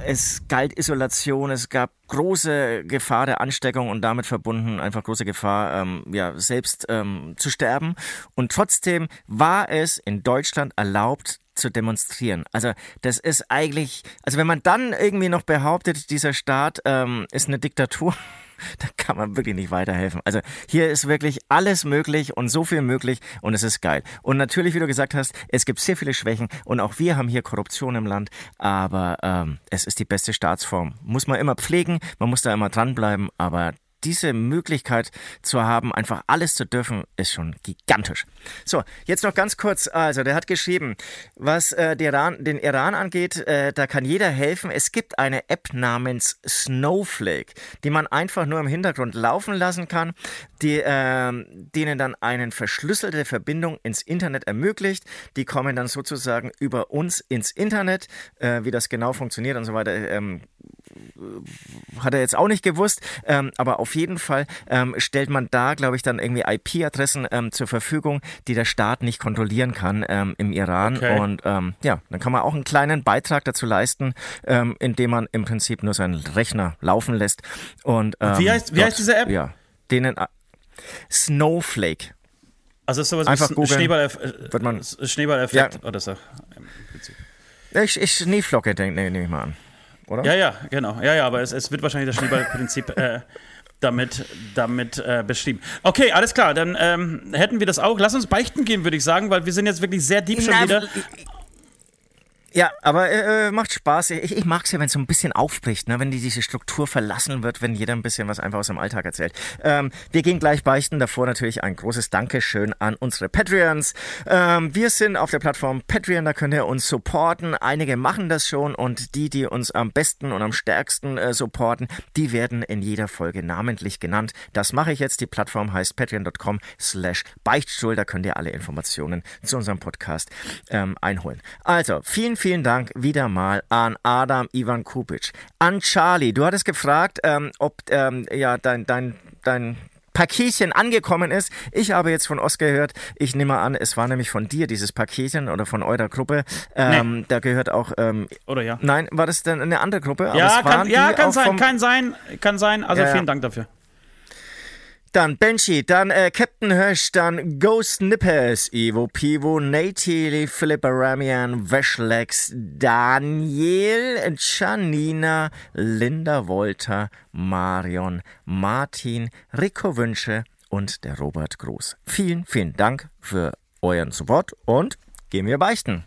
es galt Isolation, es gab große Gefahr der Ansteckung und damit verbunden einfach große Gefahr, ähm, ja, selbst ähm, zu sterben. Und trotzdem war es in Deutschland erlaubt, zu demonstrieren. Also das ist eigentlich, also wenn man dann irgendwie noch behauptet, dieser Staat ähm, ist eine Diktatur, da kann man wirklich nicht weiterhelfen. Also hier ist wirklich alles möglich und so viel möglich und es ist geil. Und natürlich, wie du gesagt hast, es gibt sehr viele Schwächen und auch wir haben hier Korruption im Land, aber ähm, es ist die beste Staatsform. Muss man immer pflegen, man muss da immer dranbleiben, aber diese Möglichkeit zu haben, einfach alles zu dürfen, ist schon gigantisch. So, jetzt noch ganz kurz. Also, der hat geschrieben, was äh, Iran, den Iran angeht, äh, da kann jeder helfen. Es gibt eine App namens Snowflake, die man einfach nur im Hintergrund laufen lassen kann, die äh, denen dann eine verschlüsselte Verbindung ins Internet ermöglicht. Die kommen dann sozusagen über uns ins Internet. Äh, wie das genau funktioniert und so weiter, ähm, hat er jetzt auch nicht gewusst, ähm, aber auf jeden Fall ähm, stellt man da, glaube ich, dann irgendwie IP-Adressen ähm, zur Verfügung, die der Staat nicht kontrollieren kann ähm, im Iran. Okay. Und ähm, ja, dann kann man auch einen kleinen Beitrag dazu leisten, ähm, indem man im Prinzip nur seinen Rechner laufen lässt. Und, wie, heißt, wie dort, heißt diese App? Ja, denen äh, Snowflake. Also ist sowas Einfach wie Schneeball-Effekt Schneeball ja. oder so. Ich, ich Schneeflocke, denke nehm ich mal an oder? Ja, ja, genau. Ja, ja, aber es, es wird wahrscheinlich das Schneeballprinzip äh, damit, damit äh, beschrieben. Okay, alles klar, dann ähm, hätten wir das auch. Lass uns beichten gehen, würde ich sagen, weil wir sind jetzt wirklich sehr deep schon wieder. Ja, aber äh, äh, macht Spaß. Ich, ich mag es ja, wenn es so ein bisschen aufbricht, ne? wenn die, diese Struktur verlassen wird, wenn jeder ein bisschen was einfach aus dem Alltag erzählt. Ähm, wir gehen gleich beichten. Davor natürlich ein großes Dankeschön an unsere Patreons. Ähm, wir sind auf der Plattform Patreon, da könnt ihr uns supporten. Einige machen das schon und die, die uns am besten und am stärksten äh, supporten, die werden in jeder Folge namentlich genannt. Das mache ich jetzt. Die Plattform heißt patreon.com slash Beichtstuhl. Da könnt ihr alle Informationen zu unserem Podcast ähm, einholen. Also, vielen, vielen Dank wieder mal an Adam Ivan Kupic. An Charlie, du hattest gefragt, ähm, ob ähm, ja, dein, dein, dein Paketchen angekommen ist. Ich habe jetzt von Oskar gehört, ich nehme an, es war nämlich von dir, dieses Paketchen oder von eurer Gruppe. Ähm, nee. Da gehört auch. Ähm, oder ja. Nein, war das denn eine andere Gruppe? ja, kann, ja kann sein, kann sein, kann sein. Also ja, vielen Dank dafür. Dann Banshee, dann äh, Captain Hirsch, dann Ghost Nippers, Ivo Pivo, Natili, Philippa Ramian, Weshlex, Daniel, Janina, Linda Wolter, Marion, Martin, Rico Wünsche und der Robert Groß. Vielen, vielen Dank für euren Support und gehen wir beichten.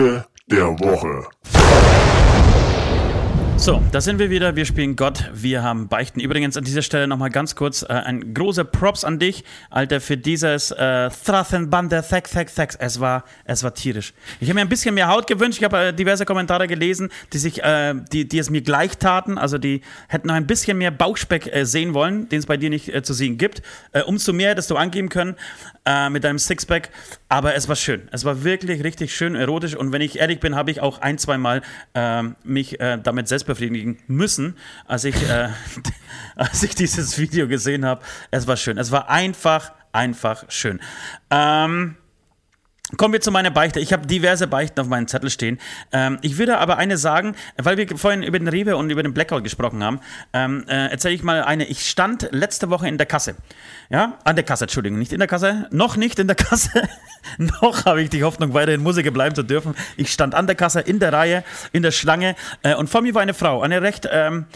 Beichte der Woche. So, da sind wir wieder. Wir spielen Gott. Wir haben Beichten. Übrigens an dieser Stelle nochmal ganz kurz äh, ein großer Props an dich, Alter, für dieses äh, Throthenbande Thack Thack Thack. Es war, es war tierisch. Ich habe mir ein bisschen mehr Haut gewünscht. Ich habe äh, diverse Kommentare gelesen, die sich, äh, die, die es mir gleich taten. Also die hätten noch ein bisschen mehr Bauchspeck äh, sehen wollen, den es bei dir nicht äh, zu sehen gibt. Äh, umso mehr hättest du angeben können mit deinem Sixpack. Aber es war schön. Es war wirklich richtig schön erotisch. Und wenn ich ehrlich bin, habe ich auch ein, zwei Mal äh, mich äh, damit selbst befriedigen müssen, als ich, äh, als ich dieses Video gesehen habe. Es war schön. Es war einfach, einfach schön. Ähm, Kommen wir zu meiner Beichte. Ich habe diverse Beichten auf meinem Zettel stehen. Ähm, ich würde aber eine sagen, weil wir vorhin über den Rewe und über den Blackout gesprochen haben, ähm, äh, erzähle ich mal eine. Ich stand letzte Woche in der Kasse. Ja, an der Kasse, Entschuldigung, nicht in der Kasse, noch nicht in der Kasse. noch habe ich die Hoffnung, weiterhin Musiker bleiben zu dürfen. Ich stand an der Kasse, in der Reihe, in der Schlange äh, und vor mir war eine Frau, eine recht... Ähm,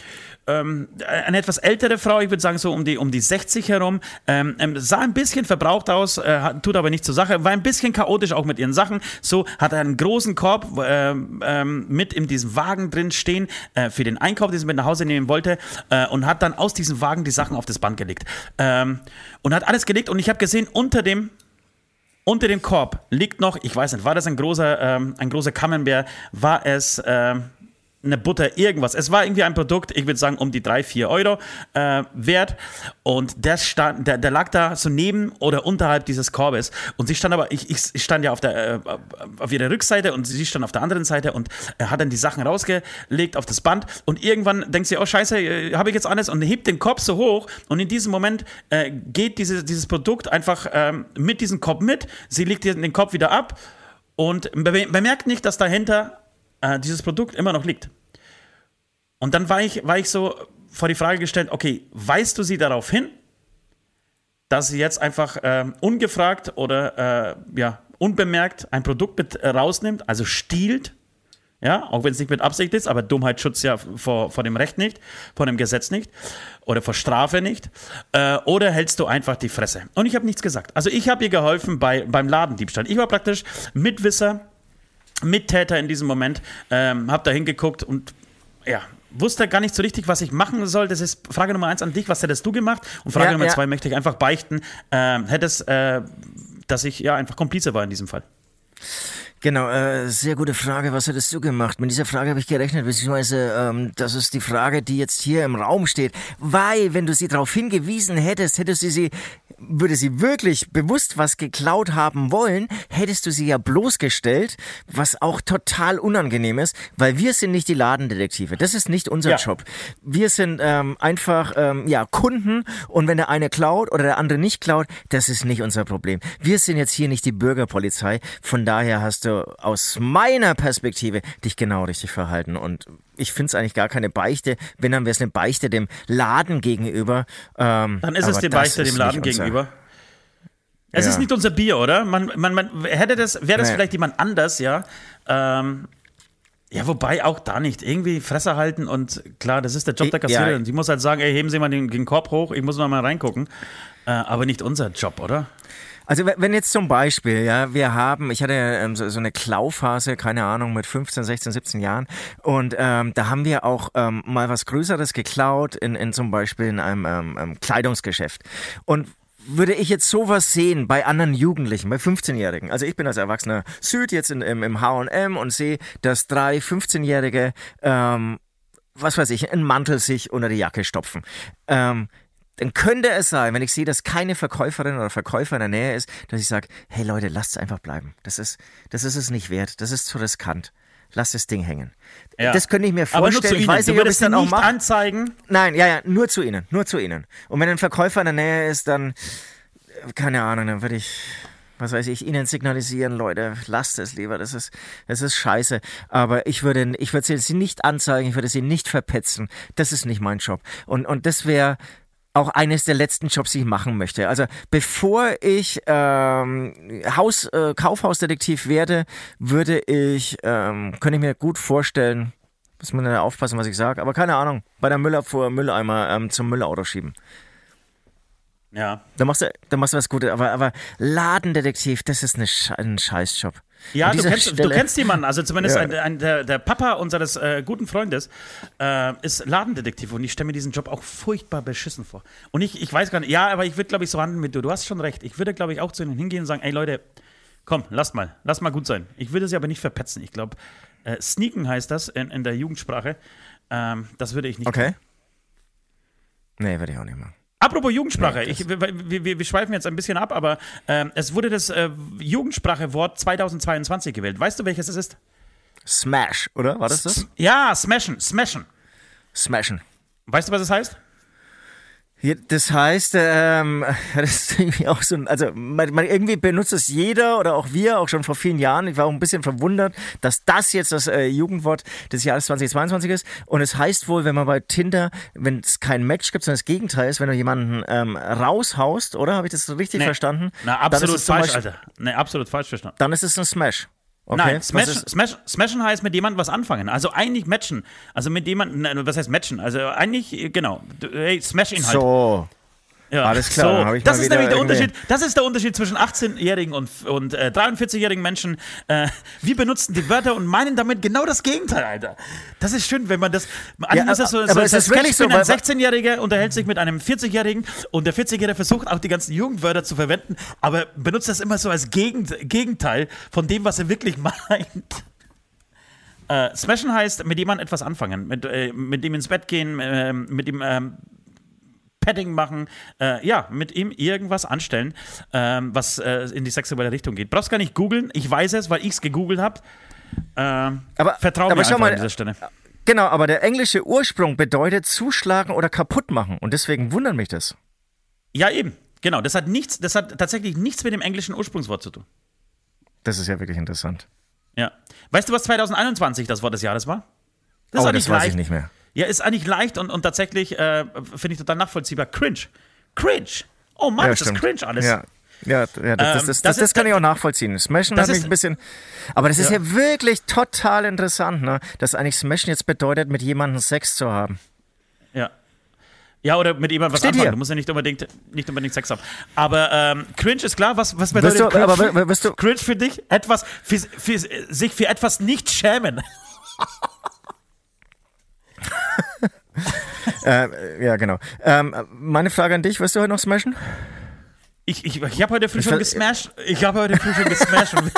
ähm, eine etwas ältere Frau, ich würde sagen so um die, um die 60 herum, ähm, ähm, sah ein bisschen verbraucht aus, äh, tut aber nicht zur Sache, war ein bisschen chaotisch auch mit ihren Sachen. So hat einen großen Korb äh, äh, mit in diesem Wagen drin stehen äh, für den Einkauf, den sie mit nach Hause nehmen wollte äh, und hat dann aus diesem Wagen die Sachen auf das Band gelegt. Ähm, und hat alles gelegt und ich habe gesehen, unter dem unter dem Korb liegt noch, ich weiß nicht, war das ein großer, ähm, ein großer Camembert, war es, ähm, eine Butter, irgendwas. Es war irgendwie ein Produkt, ich würde sagen, um die drei, vier Euro äh, wert. Und der, stand, der, der lag da so neben oder unterhalb dieses Korbes. Und sie stand aber, ich, ich stand ja auf, der, äh, auf ihrer Rückseite und sie stand auf der anderen Seite und er hat dann die Sachen rausgelegt auf das Band. Und irgendwann denkt sie, oh Scheiße, äh, habe ich jetzt alles und hebt den Kopf so hoch. Und in diesem Moment äh, geht diese, dieses Produkt einfach ähm, mit diesem Kopf mit. Sie legt den Kopf wieder ab und bemerkt nicht, dass dahinter äh, dieses Produkt immer noch liegt. Und dann war ich, war ich so vor die Frage gestellt, okay, weißt du sie darauf hin, dass sie jetzt einfach äh, ungefragt oder äh, ja, unbemerkt ein Produkt mit äh, rausnimmt, also stiehlt, ja, auch wenn es nicht mit Absicht ist, aber Dummheit schützt ja vor, vor dem Recht nicht, vor dem Gesetz nicht oder vor Strafe nicht. Äh, oder hältst du einfach die Fresse? Und ich habe nichts gesagt. Also ich habe ihr geholfen bei, beim Ladendiebstahl. Ich war praktisch Mitwisser Mittäter in diesem Moment, ähm, habe da hingeguckt und ja, wusste gar nicht so richtig, was ich machen soll. Das ist Frage Nummer eins an dich. Was hättest du gemacht? Und Frage ja, Nummer ja. zwei möchte ich einfach beichten. Ähm, hättest, äh, dass ich ja einfach Komplize war in diesem Fall. Genau, äh, sehr gute Frage. Was hättest du gemacht? Mit dieser Frage habe ich gerechnet, beziehungsweise ähm, das ist die Frage, die jetzt hier im Raum steht. Weil, wenn du sie darauf hingewiesen hättest, hättest du sie würde sie wirklich bewusst was geklaut haben wollen, hättest du sie ja bloßgestellt, was auch total unangenehm ist, weil wir sind nicht die Ladendetektive. Das ist nicht unser ja. Job. Wir sind ähm, einfach ähm, ja Kunden und wenn der eine klaut oder der andere nicht klaut, das ist nicht unser Problem. Wir sind jetzt hier nicht die Bürgerpolizei. Von daher hast du aus meiner Perspektive dich genau richtig verhalten und ich finde es eigentlich gar keine Beichte. Wenn, dann wäre es eine Beichte dem Laden gegenüber. Ähm, dann ist es die Beichte dem Laden gegenüber. Es ja. ist nicht unser Bier, oder? Man, man, man hätte das, wäre das nee. vielleicht jemand anders, ja. Ähm, ja, wobei auch da nicht. Irgendwie Fresse halten und klar, das ist der Job der Kassiererin. Ja. Die muss halt sagen, ey, heben Sie mal den, den Korb hoch, ich muss noch mal reingucken. Äh, aber nicht unser Job, oder? Also wenn jetzt zum Beispiel, ja, wir haben, ich hatte ähm, so, so, eine Klauphase, keine Ahnung, mit 15, 16, 17 Jahren und ähm, da haben wir auch ähm, mal was Größeres geklaut in, in zum Beispiel in einem ähm, ähm Kleidungsgeschäft. Und würde ich jetzt sowas sehen bei anderen Jugendlichen, bei 15-Jährigen, also ich bin als Erwachsener Süd jetzt in, im, im H&M und sehe, dass drei 15-Jährige, ähm, was weiß ich, einen Mantel sich unter die Jacke stopfen. Ähm, dann könnte es sein, wenn ich sehe, dass keine Verkäuferin oder Verkäufer in der Nähe ist, dass ich sage, hey Leute, lasst es einfach bleiben. Das ist, das ist es nicht wert. Das ist zu riskant. Lasst das Ding hängen. Ja. Das könnte ich mir vorstellen. Aber nur zu ich weiß nicht, ob ich es dann auch mache. anzeigen? Nein, ja, ja, nur zu Ihnen. Nur zu Ihnen. Und wenn ein Verkäufer in der Nähe ist, dann, keine Ahnung, dann würde ich was weiß ich, ihnen signalisieren, Leute, lasst es lieber, das ist, das ist scheiße. Aber ich würde, ich würde sie nicht anzeigen, ich würde sie nicht verpetzen. Das ist nicht mein Job. Und, und das wäre auch eines der letzten Jobs, die ich machen möchte. Also bevor ich ähm, Haus, äh, Kaufhausdetektiv werde, würde ich, ähm, könnte ich mir gut vorstellen, muss man aufpassen, was ich sage, aber keine Ahnung, bei der Müllabfuhr Mülleimer ähm, zum Müllauto schieben. Ja. Da machst du, da machst du was Gutes. Aber, aber Ladendetektiv, das ist eine, ein Scheißjob. Ja, du kennst, Stelle, du kennst jemanden, also zumindest ja. ein, ein, der, der, Papa unseres äh, guten Freundes äh, ist Ladendetektiv und ich stelle mir diesen Job auch furchtbar beschissen vor. Und ich, ich weiß gar nicht, ja, aber ich würde, glaube ich, so handeln mit du. Du hast schon recht. Ich würde, glaube ich, auch zu ihnen hingehen und sagen, ey Leute, komm, lasst mal, lasst mal gut sein. Ich würde sie aber nicht verpetzen. Ich glaube, äh, sneaken heißt das in, in der Jugendsprache. Ähm, das würde ich nicht. Okay. Machen. Nee, würde ich auch nicht machen. Apropos Jugendsprache, ich, wir, wir, wir, schweifen jetzt ein bisschen ab, aber äh, es wurde das äh, Jugendsprachewort 2022 gewählt. Weißt du, welches es ist? Smash, oder? War das das? Ja, smashen, smashen. Smashen. Weißt du, was es heißt? Das heißt, ähm, das ist irgendwie auch so, also man, man, irgendwie benutzt es jeder oder auch wir, auch schon vor vielen Jahren. Ich war auch ein bisschen verwundert, dass das jetzt das äh, Jugendwort des Jahres 2022 ist. Und es heißt wohl, wenn man bei Tinder, wenn es kein Match gibt, sondern das Gegenteil ist, wenn du jemanden ähm, raushaust, oder? Habe ich das so richtig nee. verstanden? Na, absolut falsch, Beispiel, Alter. Nee, absolut falsch verstanden. Dann ist es ein Smash. Okay. Nein, Smash, Smash, Smashen heißt mit jemandem was anfangen. Also eigentlich matchen. Also mit jemandem, was heißt matchen? Also eigentlich, genau. Hey, smash ihn halt. So. Ja. Alles klar. So, das ist nämlich der Unterschied. Das ist der Unterschied zwischen 18-jährigen und, und äh, 43-jährigen Menschen. Äh, wir benutzen die Wörter und meinen damit genau das Gegenteil, Alter. Das ist schön, wenn man das. Ja, ist das so, aber so, es ist wirklich so, ein 16-Jähriger unterhält sich mit einem 40-Jährigen und der 40-Jährige versucht auch die ganzen Jugendwörter zu verwenden, aber benutzt das immer so als Gegenteil von dem, was er wirklich meint. Äh, smashen heißt mit jemandem etwas anfangen, mit, äh, mit ihm ins Bett gehen, äh, mit ihm ähm, Padding machen, äh, ja, mit ihm irgendwas anstellen, ähm, was äh, in die sexuelle Richtung geht. Brauchst gar nicht googeln, ich weiß es, weil ich es gegoogelt habe. Ähm, aber vertrau aber mir schau mal, an dieser Stelle. Genau, aber der englische Ursprung bedeutet zuschlagen oder kaputt machen und deswegen wundert mich das. Ja, eben. Genau, das hat nichts, das hat tatsächlich nichts mit dem englischen Ursprungswort zu tun. Das ist ja wirklich interessant. Ja. Weißt du, was 2021 das Wort des Jahres war? Das, oh, das weiß ich nicht mehr. Ja, ist eigentlich leicht und, und tatsächlich äh, finde ich total nachvollziehbar. Cringe. Cringe. Oh Mann, ja, das ist cringe alles. Ja. Ja, ja das, ähm, das, das, das, kann ich auch nachvollziehen. Smashen hat mich ein bisschen. Aber das ist ja, ja wirklich total interessant, ne? dass eigentlich Smashen jetzt bedeutet, mit jemandem Sex zu haben. Ja. Ja, oder mit jemandem was Steht anfangen. Hier. Du musst ja nicht unbedingt, nicht unbedingt Sex haben. Aber ähm, cringe ist klar. Was, was bedeutet du, cringe? Aber, cringe für dich? Etwas, für, für, sich für etwas nicht schämen. äh, ja, genau. Ähm, meine Frage an dich, wirst du heute noch smashen? Ich, ich, ich habe heute früh schon gesmashed. Ich habe heute früh schon gesmashed. und,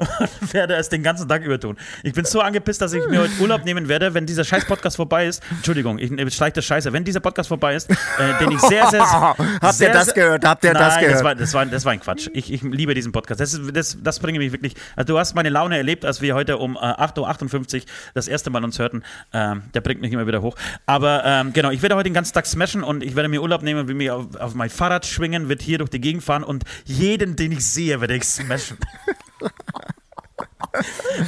und werde es den ganzen Tag über tun. Ich bin so angepisst, dass ich mir heute Urlaub nehmen werde, wenn dieser scheiß Podcast vorbei ist. Entschuldigung, ich, ich das Scheiße. Wenn dieser Podcast vorbei ist, äh, den ich sehr, sehr. Habt sehr, ihr das gehört? Habt ihr nein, das gehört? Das war, das war, das war ein Quatsch. Ich, ich liebe diesen Podcast. Das, ist, das, das bringt mich wirklich. Also du hast meine Laune erlebt, als wir heute um äh, 8.58 Uhr das erste Mal uns hörten. Ähm, der bringt mich immer wieder hoch. Aber ähm, genau, ich werde heute den ganzen Tag smashen und ich werde mir Urlaub nehmen, will mich auf, auf mein Fahrrad schwingen, wird hier durch die Gegend fahren und jeden, den ich sehe, werde ich smashen.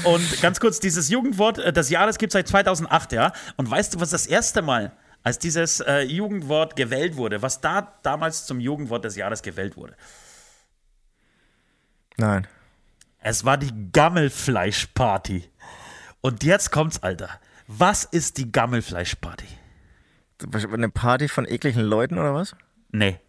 Und ganz kurz, dieses Jugendwort äh, des Jahres gibt es seit 2008, ja. Und weißt du, was das erste Mal, als dieses äh, Jugendwort gewählt wurde, was da damals zum Jugendwort des Jahres gewählt wurde? Nein. Es war die Gammelfleischparty. Und jetzt kommt's, Alter. Was ist die Gammelfleischparty? Eine Party von ekligen Leuten oder was? Nee.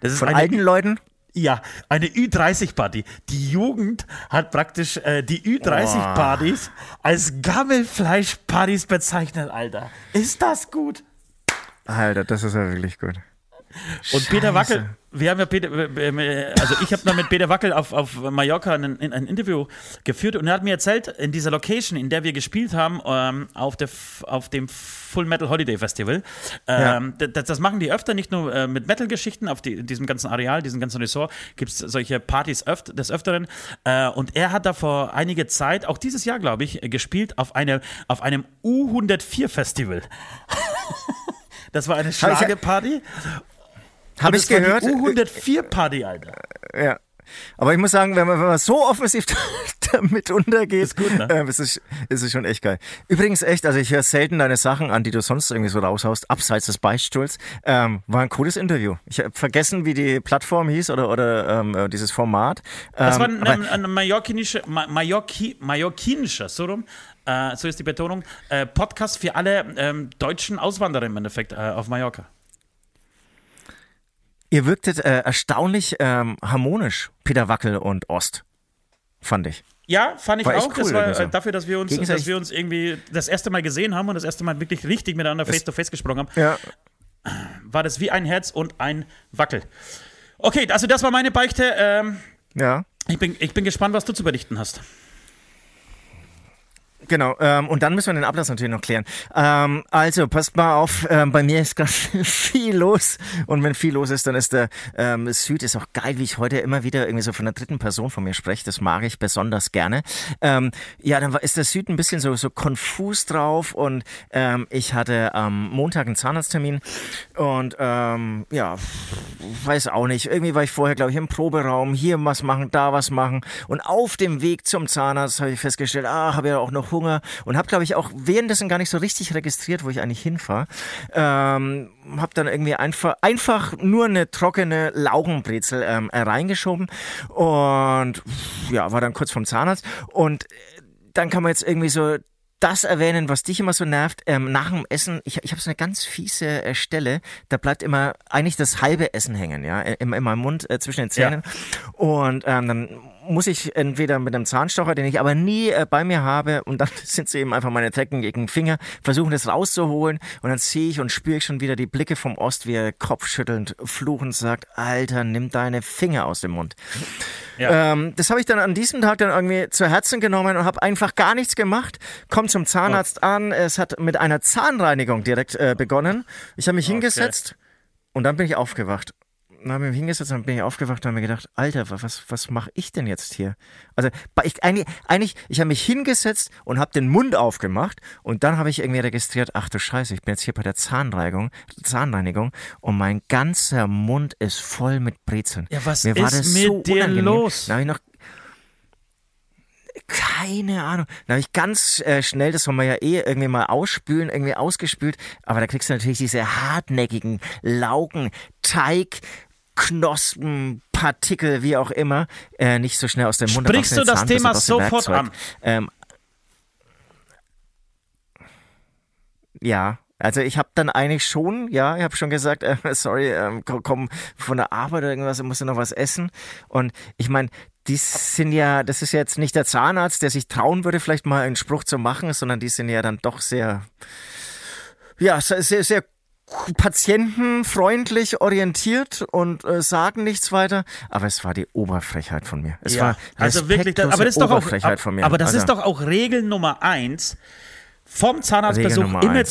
Das ist von alten Leuten? Ja, eine Ü30-Party. Die Jugend hat praktisch äh, die Ü30-Partys oh. als Gammelfleisch-Partys bezeichnet, Alter. Ist das gut? Alter, das ist ja wirklich gut. Und Peter Wackel, wir haben ja Peter, also ich habe mal mit Peter Wackel auf, auf Mallorca ein, ein, Interview geführt und er hat mir erzählt, in dieser Location, in der wir gespielt haben, ähm, auf, der, auf dem Full Metal Holiday Festival, ähm, ja. das, das, machen die öfter, nicht nur äh, mit Metal-Geschichten, auf die, diesem ganzen Areal, diesem ganzen Resort, gibt es solche Partys öfter, des Öfteren. Äh, und er hat da vor einiger Zeit, auch dieses Jahr, glaube ich, gespielt auf, eine, auf einem U104 Festival. das war eine Schlageparty. Habe ich gehört. U104-Party, Alter. Ja. Aber ich muss sagen, wenn man, wenn man so offensiv damit untergeht, ist, gut, ne? äh, ist, es, ist es schon echt geil. Übrigens echt, also ich höre selten deine Sachen an, die du sonst irgendwie so raushaust, abseits des Beistuhls. Ähm, war ein cooles Interview. Ich habe vergessen, wie die Plattform hieß oder, oder ähm, äh, dieses Format. Ähm, das war ein, ein, ein mallorquinischer, Mallorqui, mallorquinischer, so rum, äh, so ist die Betonung, äh, Podcast für alle ähm, deutschen Auswanderer im Endeffekt äh, auf Mallorca. Ihr wirktet äh, erstaunlich ähm, harmonisch, Peter Wackel und Ost, fand ich. Ja, fand ich war auch. Cool, das war äh, dafür, dass wir, uns, dass wir uns irgendwie das erste Mal gesehen haben und das erste Mal wirklich richtig miteinander face-to-face -face gesprochen haben. Ja. War das wie ein Herz und ein Wackel. Okay, also das war meine Beichte. Ähm, ja. Ich bin, ich bin gespannt, was du zu berichten hast. Genau, ähm, und dann müssen wir den Ablass natürlich noch klären. Ähm, also, passt mal auf, ähm, bei mir ist gerade viel los. Und wenn viel los ist, dann ist der ähm, Süd ist auch geil, wie ich heute immer wieder irgendwie so von der dritten Person von mir spreche. Das mag ich besonders gerne. Ähm, ja, dann ist der Süd ein bisschen so, so konfus drauf und ähm, ich hatte am Montag einen Zahnarzttermin und ähm, ja, weiß auch nicht. Irgendwie war ich vorher, glaube ich, im Proberaum, hier was machen, da was machen. Und auf dem Weg zum Zahnarzt habe ich festgestellt, ah, habe ja auch noch Hunger und habe, glaube ich, auch währenddessen gar nicht so richtig registriert, wo ich eigentlich hinfahre. Ähm, habe dann irgendwie einfach, einfach nur eine trockene Laugenbrezel ähm, reingeschoben und ja, war dann kurz vom Zahnarzt und dann kann man jetzt irgendwie so das erwähnen, was dich immer so nervt. Ähm, nach dem Essen, ich, ich habe so eine ganz fiese äh, Stelle, da bleibt immer eigentlich das halbe Essen hängen, ja, in, in meinem Mund äh, zwischen den Zähnen. Ja. Und ähm, dann muss ich entweder mit einem Zahnstocher, den ich aber nie äh, bei mir habe, und dann sind sie eben einfach meine Tecken gegen Finger, versuchen das rauszuholen und dann sehe ich und spüre ich schon wieder die Blicke vom Ost, wie er kopfschüttelnd, fluchend sagt, Alter, nimm deine Finger aus dem Mund. Ja. Ähm, das habe ich dann an diesem Tag dann irgendwie zu Herzen genommen und habe einfach gar nichts gemacht. Komm zum Zahnarzt oh. an. Es hat mit einer Zahnreinigung direkt äh, begonnen. Ich habe mich okay. hingesetzt und dann bin ich aufgewacht dann habe ich mich hingesetzt und bin ich aufgewacht und habe mir gedacht, Alter, was, was mache ich denn jetzt hier? Also ich, eigentlich, eigentlich, ich habe mich hingesetzt und habe den Mund aufgemacht und dann habe ich irgendwie registriert, ach du Scheiße, ich bin jetzt hier bei der Zahnreinigung, Zahnreinigung und mein ganzer Mund ist voll mit Brezeln. Ja, was mir ist mit so dir unangenehm. los? Da habe ich noch keine Ahnung. Da habe ich ganz äh, schnell, das soll man ja eh irgendwie mal ausspülen, irgendwie ausgespült, aber da kriegst du natürlich diese hartnäckigen Laugen, Teig, Knospen, Partikel, wie auch immer, äh, nicht so schnell aus dem Mund. Sprichst du das Thema sofort an? Ähm, ja, also ich habe dann eigentlich schon, ja, ich habe schon gesagt, äh, sorry, äh, komm von der Arbeit oder irgendwas, ich muss noch was essen. Und ich meine, die sind ja, das ist jetzt nicht der Zahnarzt, der sich trauen würde, vielleicht mal einen Spruch zu machen, sondern die sind ja dann doch sehr, ja, sehr, sehr patientenfreundlich orientiert und äh, sagen nichts weiter. Aber es war die Oberfrechheit von mir. Es ja, war also wirklich, aber das ist doch auch, von mir. Aber das also, ist doch auch Regel Nummer eins vom Zahnarztbesuch immer,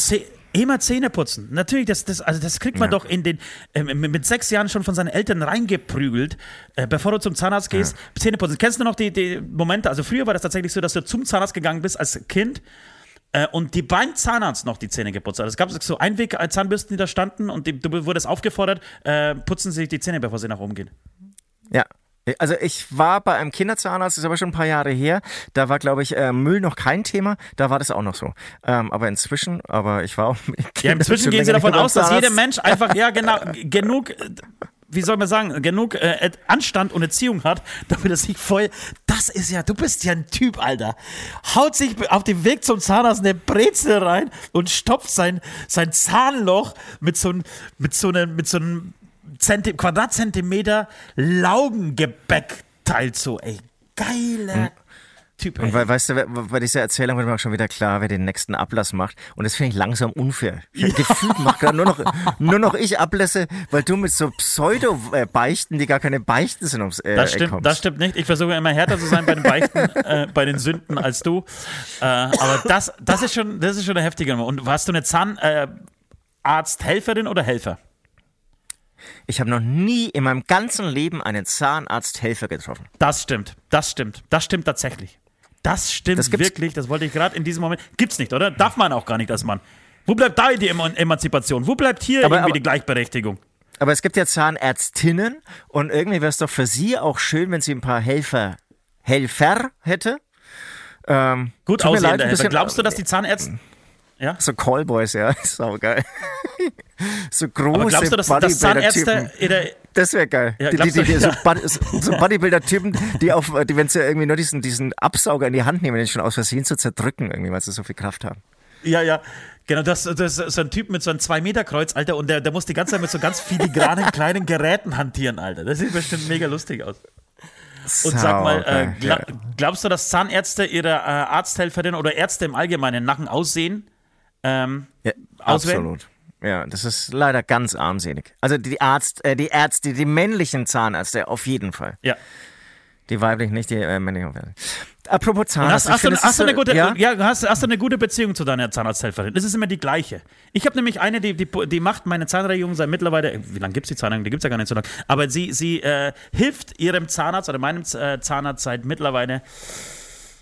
immer Zähne putzen. Natürlich, das, das, also das kriegt man ja. doch in den äh, mit sechs Jahren schon von seinen Eltern reingeprügelt, äh, bevor du zum Zahnarzt gehst. Ja. Zähne putzen. Kennst du noch die, die Momente? Also früher war das tatsächlich so, dass du zum Zahnarzt gegangen bist als Kind äh, und die beim Zahnarzt noch die Zähne putzt. Also es gab so Einweg-Zahnbürsten, die da standen und die, du wurdest aufgefordert, äh, putzen Sie sich die Zähne, bevor Sie nach oben gehen. Ja, also ich war bei einem Kinderzahnarzt, das ist aber schon ein paar Jahre her. Da war, glaube ich, äh, Müll noch kein Thema. Da war das auch noch so. Ähm, aber inzwischen, aber ich war auch. Ja, inzwischen gehen Sie davon aus, dass jeder Mensch einfach, ja genau, genug wie soll man sagen, genug äh, Anstand und Erziehung hat, damit er sich voll. Das ist ja, du bist ja ein Typ, Alter. Haut sich auf dem Weg zum Zahnarzt eine Brezel rein und stopft sein, sein Zahnloch mit so, mit so einem, mit so einem Zenti Quadratzentimeter Laugengebäck teilt so, ey. Geile. Typ. Und weil, weißt du, bei dieser Erzählung wird mir auch schon wieder klar, wer den nächsten Ablass macht. Und das finde ich langsam unfair. Ja. Gefühlt macht gerade nur noch, nur noch ich Ablässe, weil du mit so Pseudo-Beichten, die gar keine Beichten sind, ums äh, das stimmt, kommst. Das stimmt nicht. Ich versuche immer härter zu sein bei den Beichten, äh, bei den Sünden als du. Äh, aber das, das ist schon, das ist schon eine heftige Nummer. Und warst du eine Zahnarzthelferin oder Helfer? Ich habe noch nie in meinem ganzen Leben einen Zahnarzthelfer getroffen. Das stimmt, das stimmt, das stimmt tatsächlich. Das stimmt das wirklich, das wollte ich gerade in diesem Moment. Gibt's nicht, oder? Darf man auch gar nicht als Mann. Wo bleibt da die Emanzipation? Wo bleibt hier aber, irgendwie aber, die Gleichberechtigung? Aber es gibt ja Zahnärztinnen und irgendwie wäre es doch für sie auch schön, wenn sie ein paar Helfer, Helfer hätte. Ähm, Gut aussehende Helfer. Glaubst du, dass die Zahnärzte ja? So Callboys, ja, ist auch geil. so große Aber glaubst du, dass, dass Zahnärzte das wäre geil. Ja, die, die, die, so, so Bodybuilder-Typen, die auf, die, wenn sie irgendwie nur diesen, diesen Absauger in die Hand nehmen, den schon aus Versehen zu zerdrücken, irgendwie, weil sie so viel Kraft haben. Ja, ja. Genau, das, das ist so ein Typ mit so einem 2-Meter-Kreuz, Alter, und der, der muss die ganze Zeit mit so ganz filigranen kleinen Geräten hantieren, Alter. Das sieht bestimmt mega lustig aus. Und sag mal, äh, glaub, glaubst du, dass Zahnärzte ihre äh, Arzthelferin oder Ärzte im Allgemeinen nach dem Aussehen ähm, ja, Absolut. Ja, das ist leider ganz armselig. Also die Arzt, äh, die Ärzte, die männlichen Zahnärzte auf jeden Fall. Ja. Die weiblichen nicht, die äh, männlichen. Apropos Zahnarzt. Hast, hast, du, hast, du, eine gute, ja? ja hast, hast, du eine gute Beziehung zu deiner Zahnarzthelferin? Das ist immer die gleiche. Ich habe nämlich eine, die, die, die macht meine Zahnreinigung seit mittlerweile, wie lange gibt es die Zahnreinigung? Die gibt es ja gar nicht so lange. Aber sie, sie äh, hilft ihrem Zahnarzt oder meinem äh, Zahnarzt seit mittlerweile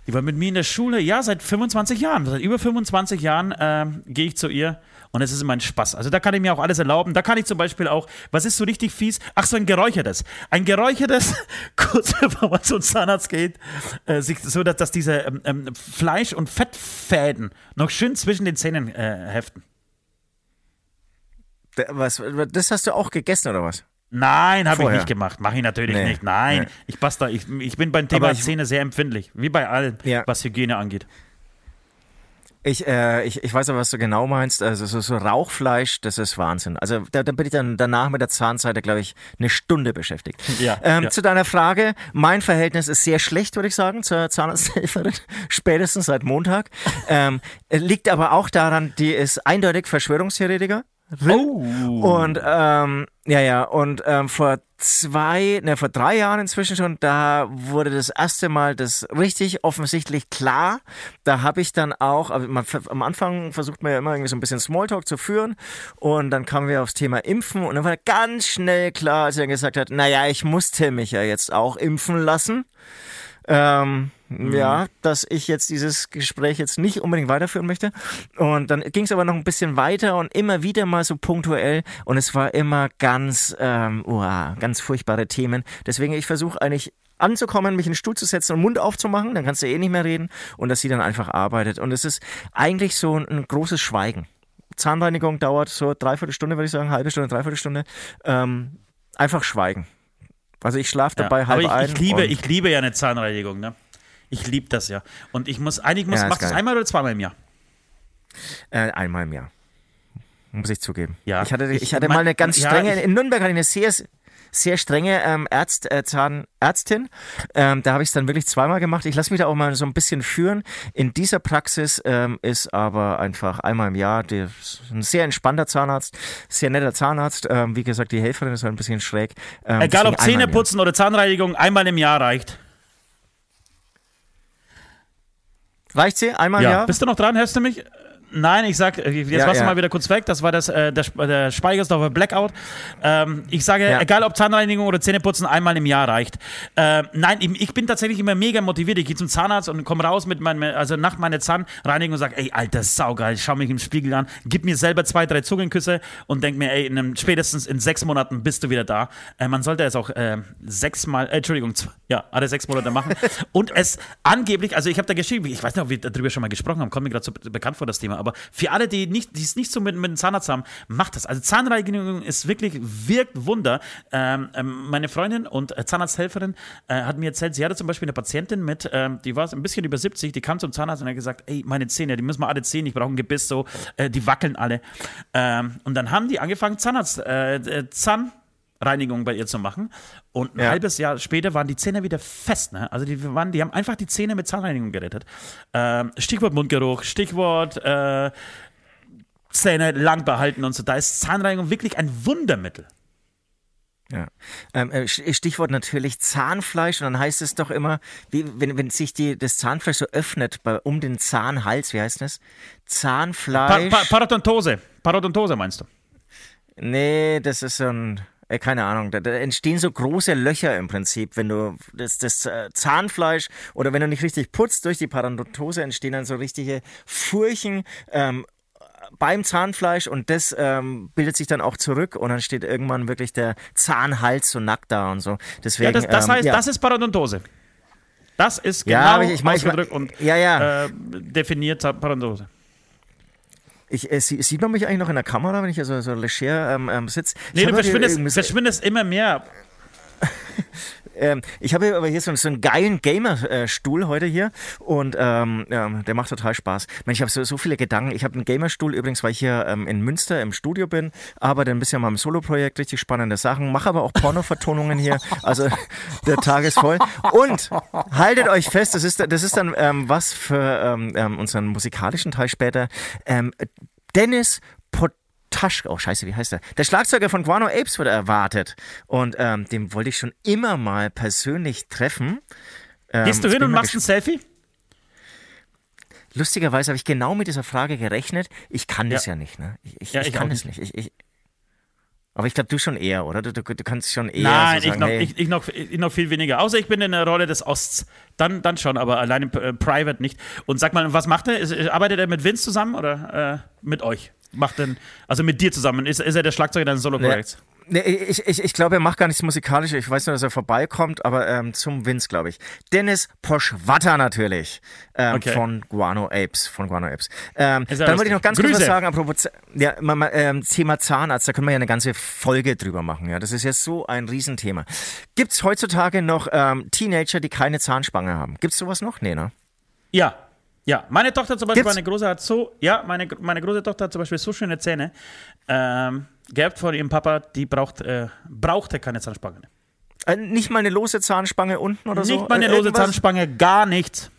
die war mit mir in der Schule, ja, seit 25 Jahren. Seit über 25 Jahren äh, gehe ich zu ihr und es ist immer ein Spaß. Also da kann ich mir auch alles erlauben. Da kann ich zum Beispiel auch, was ist so richtig fies? Ach, so ein geräuchertes. Ein geräuchertes, kurz bevor man zum Zahnarzt geht, äh, sich, so dass, dass diese ähm, ähm, Fleisch- und Fettfäden noch schön zwischen den Zähnen äh, heften. Was, das hast du auch gegessen oder was? Nein, habe ich nicht gemacht. Mache ich natürlich nee, nicht. Nein, nee. ich passe da. Ich, ich bin beim Thema ich, Zähne sehr empfindlich, wie bei allem, ja. was Hygiene angeht. Ich, äh, ich, ich weiß aber, was du genau meinst. Also so, so Rauchfleisch, das ist Wahnsinn. Also da, da bin ich dann danach mit der Zahnseite, glaube ich, eine Stunde beschäftigt. Ja, ähm, ja. Zu deiner Frage, mein Verhältnis ist sehr schlecht, würde ich sagen, zur Zahnarzthelferin, spätestens seit Montag. ähm, liegt aber auch daran, die ist eindeutig Verschwörungstheoretiker. Oh. Und ähm, ja, ja, und ähm, vor zwei, ne, vor drei Jahren inzwischen schon, da wurde das erste Mal das richtig offensichtlich klar. Da habe ich dann auch, also man, am Anfang versucht man ja immer irgendwie so ein bisschen Smalltalk zu führen und dann kamen wir aufs Thema Impfen und dann war ganz schnell klar, als er gesagt hat, naja, ich musste mich ja jetzt auch impfen lassen. Ähm, mhm. Ja, dass ich jetzt dieses Gespräch jetzt nicht unbedingt weiterführen möchte. Und dann ging es aber noch ein bisschen weiter und immer wieder mal so punktuell und es war immer ganz, ähm, uah, ganz furchtbare Themen. Deswegen, ich versuche eigentlich anzukommen, mich in den Stuhl zu setzen und Mund aufzumachen, dann kannst du eh nicht mehr reden und dass sie dann einfach arbeitet. Und es ist eigentlich so ein, ein großes Schweigen. Zahnreinigung dauert so dreiviertel Stunde, würde ich sagen, halbe Stunde, dreiviertel Stunde. Ähm, einfach schweigen. Also ich schlafe dabei ja, halb aber ich, ein. Ich liebe, ich liebe ja eine Zahnreinigung, ne? Ich liebe das ja. Und ich muss, eigentlich muss, ja, machst du es einmal oder zweimal im Jahr? Äh, einmal im Jahr. Muss ich zugeben. Ja. Ich hatte, ich, ich hatte mal eine ganz strenge, ja, ich, in Nürnberg hatte ich eine sehr, sehr strenge ähm, Ärzt, äh, Zahnärztin. Ähm, da habe ich es dann wirklich zweimal gemacht. Ich lasse mich da auch mal so ein bisschen führen. In dieser Praxis ähm, ist aber einfach einmal im Jahr der, ein sehr entspannter Zahnarzt, sehr netter Zahnarzt. Ähm, wie gesagt, die Helferin ist halt ein bisschen schräg. Ähm, Egal ob Zähneputzen oder Zahnreinigung, einmal im Jahr reicht. Reicht sie? Einmal im ja. Jahr? Bist du noch dran? Hörst du mich? Nein, ich sag, jetzt ja, warst du mal wieder kurz weg. Das war das, äh, der, der Blackout. Ähm, ich sage, ja. egal ob Zahnreinigung oder Zähneputzen, einmal im Jahr reicht. Äh, nein, ich bin tatsächlich immer mega motiviert. Ich gehe zum Zahnarzt und komme raus mit meinem, also nach meiner Zahnreinigung und sage, ey, Alter, saugeil, schau mich im Spiegel an, gib mir selber zwei, drei Zungenküsse und denk mir, ey, in einem, spätestens in sechs Monaten bist du wieder da. Äh, man sollte es auch äh, sechsmal, äh, Entschuldigung, ja, alle sechs Monate machen. und es angeblich, also ich habe da geschrieben, ich weiß nicht, ob wir darüber schon mal gesprochen haben, kommt mir gerade so bekannt vor das Thema, aber für alle, die nicht, die es nicht so mit, mit dem Zahnarzt haben, macht das. Also Zahnreinigung ist wirklich, wirkt Wunder. Ähm, ähm, meine Freundin und äh, Zahnarzthelferin äh, hat mir erzählt, sie hatte zum Beispiel eine Patientin mit, ähm, die war ein bisschen über 70, die kam zum Zahnarzt und hat gesagt, ey, meine Zähne, die müssen wir alle ziehen, ich brauche ein Gebiss, so, äh, die wackeln alle. Ähm, und dann haben die angefangen, Zahnarzt, äh, äh Zahn Zahnreinigung bei ihr zu machen. Und ein ja. halbes Jahr später waren die Zähne wieder fest. Ne? Also die, waren, die haben einfach die Zähne mit Zahnreinigung gerettet. Ähm, Stichwort Mundgeruch, Stichwort äh, Zähne lang behalten und so. Da ist Zahnreinigung wirklich ein Wundermittel. Ja. Ähm, äh, Stichwort natürlich Zahnfleisch und dann heißt es doch immer, wie, wenn, wenn sich die, das Zahnfleisch so öffnet bei, um den Zahnhals, wie heißt das? Zahnfleisch. Pa pa Parodontose. Parodontose meinst du? Nee, das ist so ein, äh, keine Ahnung, da, da, entstehen so große Löcher im Prinzip, wenn du das, das äh, Zahnfleisch oder wenn du nicht richtig putzt durch die Parodontose entstehen dann so richtige Furchen ähm, beim Zahnfleisch und das ähm, bildet sich dann auch zurück und dann steht irgendwann wirklich der Zahnhals so nackt da und so. Deswegen, ja, das, das ähm, heißt, ja. das ist Parodontose. Das ist genau ja, ich, ich mein, ich mein, und ja, ja. Äh, definiert Parodontose. Ich, äh, sieht man mich eigentlich noch in der Kamera, wenn ich so, so leger ähm, ähm, sitze? Nee, du verschwindest, verschwindest immer mehr. Ähm, ich habe aber hier so, so einen geilen Gamer-Stuhl heute hier und ähm, ja, der macht total Spaß. Mensch, ich habe so, so viele Gedanken. Ich habe einen Gamer-Stuhl übrigens, weil ich hier ähm, in Münster im Studio bin, arbeite ein bisschen an meinem Solo-Projekt, richtig spannende Sachen, mache aber auch Porno-Vertonungen hier. Also der Tag ist voll. Und haltet euch fest, das ist, das ist dann ähm, was für ähm, ähm, unseren musikalischen Teil später. Ähm, Dennis Pot Tasch, oh scheiße, wie heißt der? Der Schlagzeuger von Guano Apes wurde erwartet. Und ähm, den wollte ich schon immer mal persönlich treffen. Ähm, Gehst du hin und machst ein Selfie? Lustigerweise habe ich genau mit dieser Frage gerechnet. Ich kann das ja, nicht, ne? Ich, ich, ja, ich, ich kann es nicht. nicht. Ich, aber ich glaube, du schon eher, oder? Du, du, du kannst schon eher. Nein, so sagen, ich, noch, hey. ich, noch, ich noch viel weniger. Außer ich bin in der Rolle des Osts. Dann, dann schon, aber allein im äh, Private nicht. Und sag mal, was macht er? Arbeitet er mit Vince zusammen oder äh, mit euch? Macht denn, also mit dir zusammen? Ist, ist er der Schlagzeuger deines Solo-Projekts? Nee, ich, ich, ich glaube, er macht gar nichts Musikalisches. Ich weiß nur, dass er vorbeikommt, aber ähm, zum Vince, glaube ich. Dennis Poschwatter natürlich. Ähm, okay. Von Guano Apes. Von Guano Apes. Ähm, dann wollte ich noch ganz Grüße. kurz was sagen, apropos ja, ähm, Thema Zahnarzt, da können wir ja eine ganze Folge drüber machen. Ja, Das ist ja so ein Riesenthema. Gibt es heutzutage noch ähm, Teenager, die keine Zahnspange haben? Gibt es sowas noch? Nee, ne? Ja, ja, meine Tochter zum Beispiel, Gibt's? meine große hat so, ja, meine, meine große Tochter hat zum Beispiel so schöne Zähne ähm, gehabt von ihrem Papa, die braucht, äh, brauchte keine Zahnspange. Äh, nicht mal eine lose Zahnspange unten oder nicht so? Nicht mal eine lose Irgendwas? Zahnspange, gar nichts.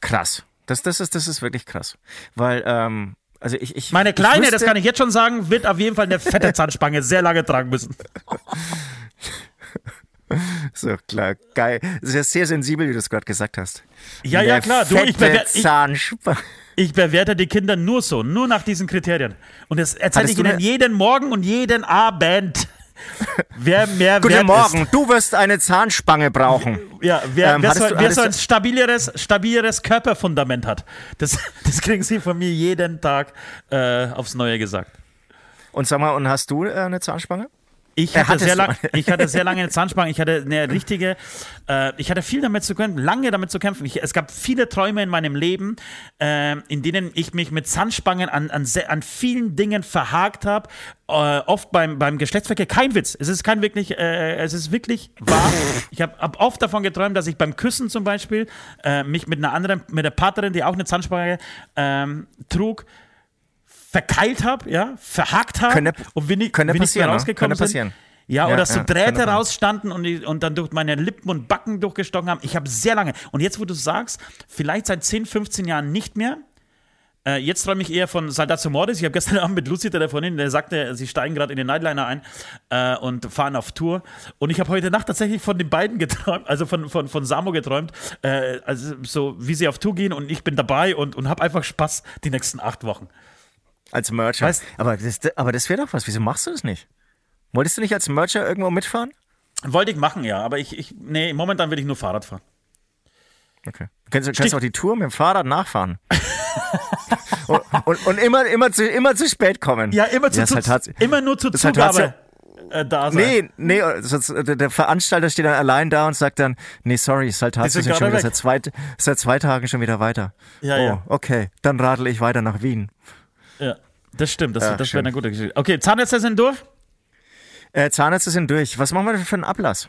Krass. Das, das, ist, das ist wirklich krass. Weil, ähm, also ich, ich. Meine Kleine, ich wüsste, das kann ich jetzt schon sagen, wird auf jeden Fall eine fette Zahnspange sehr lange tragen müssen. So, klar, geil. Das ist ja sehr sensibel, wie du es gerade gesagt hast. Ja, ja, klar. Du, ich, bewerte, ich, ich bewerte die Kinder nur so, nur nach diesen Kriterien. Und das erzähle ich ihnen jeden Morgen und jeden Abend. Wer mehr Guten Morgen, ist. du wirst eine Zahnspange brauchen. Ja, wer, ähm, wer, so, du, wer so, ein stabileres, stabileres Körperfundament hat, das, das kriegen sie von mir jeden Tag äh, aufs Neue gesagt. Und sag mal, und hast du äh, eine Zahnspange? Ich hatte, sehr lang, ich hatte sehr lange eine Zahnspange. Ich hatte eine richtige, äh, ich hatte viel damit zu kämpfen, lange damit zu kämpfen. Ich, es gab viele Träume in meinem Leben, äh, in denen ich mich mit Zahnspangen an, an, an vielen Dingen verhakt habe. Äh, oft beim, beim Geschlechtsverkehr. Kein Witz. Es ist kein wirklich, äh, es ist wirklich wahr. Ich habe hab oft davon geträumt, dass ich beim Küssen zum Beispiel äh, mich mit einer anderen, mit der Partnerin, die auch eine Zahnspange ähm, trug, verkeilt habe, ja, verhakt habe und wir, nicht, wir nicht mehr rausgekommen ne? sind. Ja, ja, oder so ja, Drähte rausstanden und, und dann durch meine Lippen und Backen durchgestochen haben. Ich habe sehr lange. Und jetzt, wo du sagst, vielleicht seit 10, 15 Jahren nicht mehr. Äh, jetzt träume ich eher von Saldatio Mortis. Ich habe gestern Abend mit Lucy telefoniert, der sagte, sie steigen gerade in den Nightliner ein äh, und fahren auf Tour. Und ich habe heute Nacht tatsächlich von den beiden geträumt, also von, von, von Samo geträumt, äh, also so wie sie auf Tour gehen und ich bin dabei und, und habe einfach Spaß die nächsten acht Wochen. Als Mercher. Weißt, aber das, aber das wäre doch was. Wieso machst du das nicht? Wolltest du nicht als Mercher irgendwo mitfahren? Wollte ich machen, ja. Aber ich, ich nee, momentan will ich nur Fahrrad fahren. Okay. Du kannst, kannst auch die Tour mit dem Fahrrad nachfahren. und, und, und, immer, immer, zu, immer zu spät kommen. Ja, immer, zu, ja, zu, halt immer nur zur Zugabe. Halt äh, da sein. Nee, nee, sonst, der Veranstalter steht dann allein da und sagt dann, nee, sorry, es ist halt tatsächlich schon wieder seit zwei, seit zwei Tagen schon wieder weiter. Ja, oh, ja. okay, dann radel ich weiter nach Wien. Ja, das stimmt, das, ja, das wäre eine gute Geschichte. Okay, Zahnärzte sind durch? Äh, Zahnärzte sind durch. Was machen wir für einen Ablass?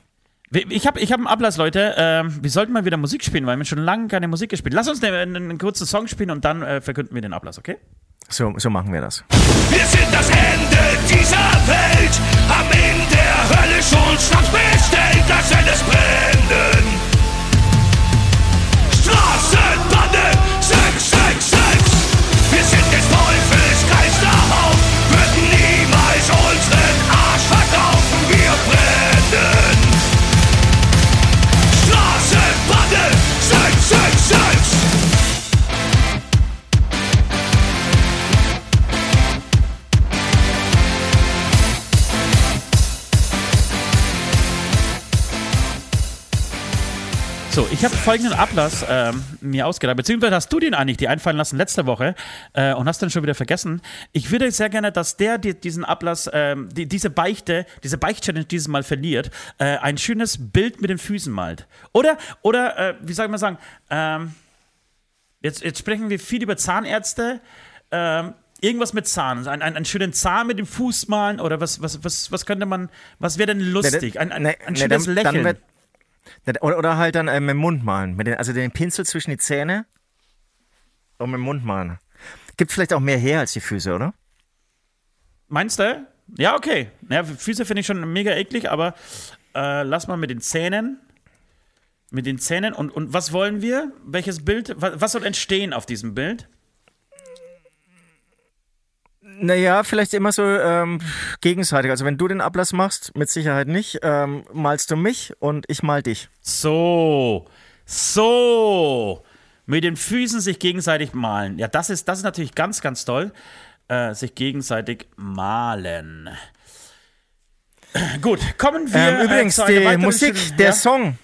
Ich habe ich hab einen Ablass, Leute. Ähm, wir sollten mal wieder Musik spielen, weil wir schon lange keine Musik gespielt Lass uns einen, einen kurzen Song spielen und dann äh, verkünden wir den Ablass, okay? So, so machen wir das. Wir sind das Ende dieser Welt. Am Ende der Hölle schon Stadt bestellt, das es brennen. Straßenbande folgenden Ablass ähm, mir ausgedacht, beziehungsweise hast du den eigentlich die einfallen lassen letzte Woche äh, und hast dann schon wieder vergessen. Ich würde sehr gerne, dass der die, diesen Ablass, ähm, die, diese Beichte, diese Beicht-Challenge dieses Mal verliert, äh, ein schönes Bild mit den Füßen malt. Oder, oder äh, wie soll man sagen, ähm, jetzt, jetzt sprechen wir viel über Zahnärzte. Ähm, irgendwas mit Zahn, ein, ein, einen schönen Zahn mit dem Fuß malen oder was, was, was, was könnte man, was wäre denn lustig? Ein, ein, ein ne, schönes Lächeln. Oder, oder halt dann äh, mit dem Mund malen. Mit den, also den Pinsel zwischen die Zähne und mit dem Mund malen. Gibt vielleicht auch mehr her als die Füße, oder? Meinst du? Ja, okay. Ja, Füße finde ich schon mega eklig, aber äh, lass mal mit den Zähnen. Mit den Zähnen. Und, und was wollen wir? Welches Bild? Was, was soll entstehen auf diesem Bild? Naja, vielleicht immer so ähm, gegenseitig. Also wenn du den Ablass machst, mit Sicherheit nicht, ähm, malst du mich und ich mal dich. So. So. Mit den Füßen sich gegenseitig malen. Ja, das ist, das ist natürlich ganz, ganz toll. Äh, sich gegenseitig malen. Gut, kommen wir Ähm, übrigens, äh, zu einer die Musik, schönen- der ja? Song,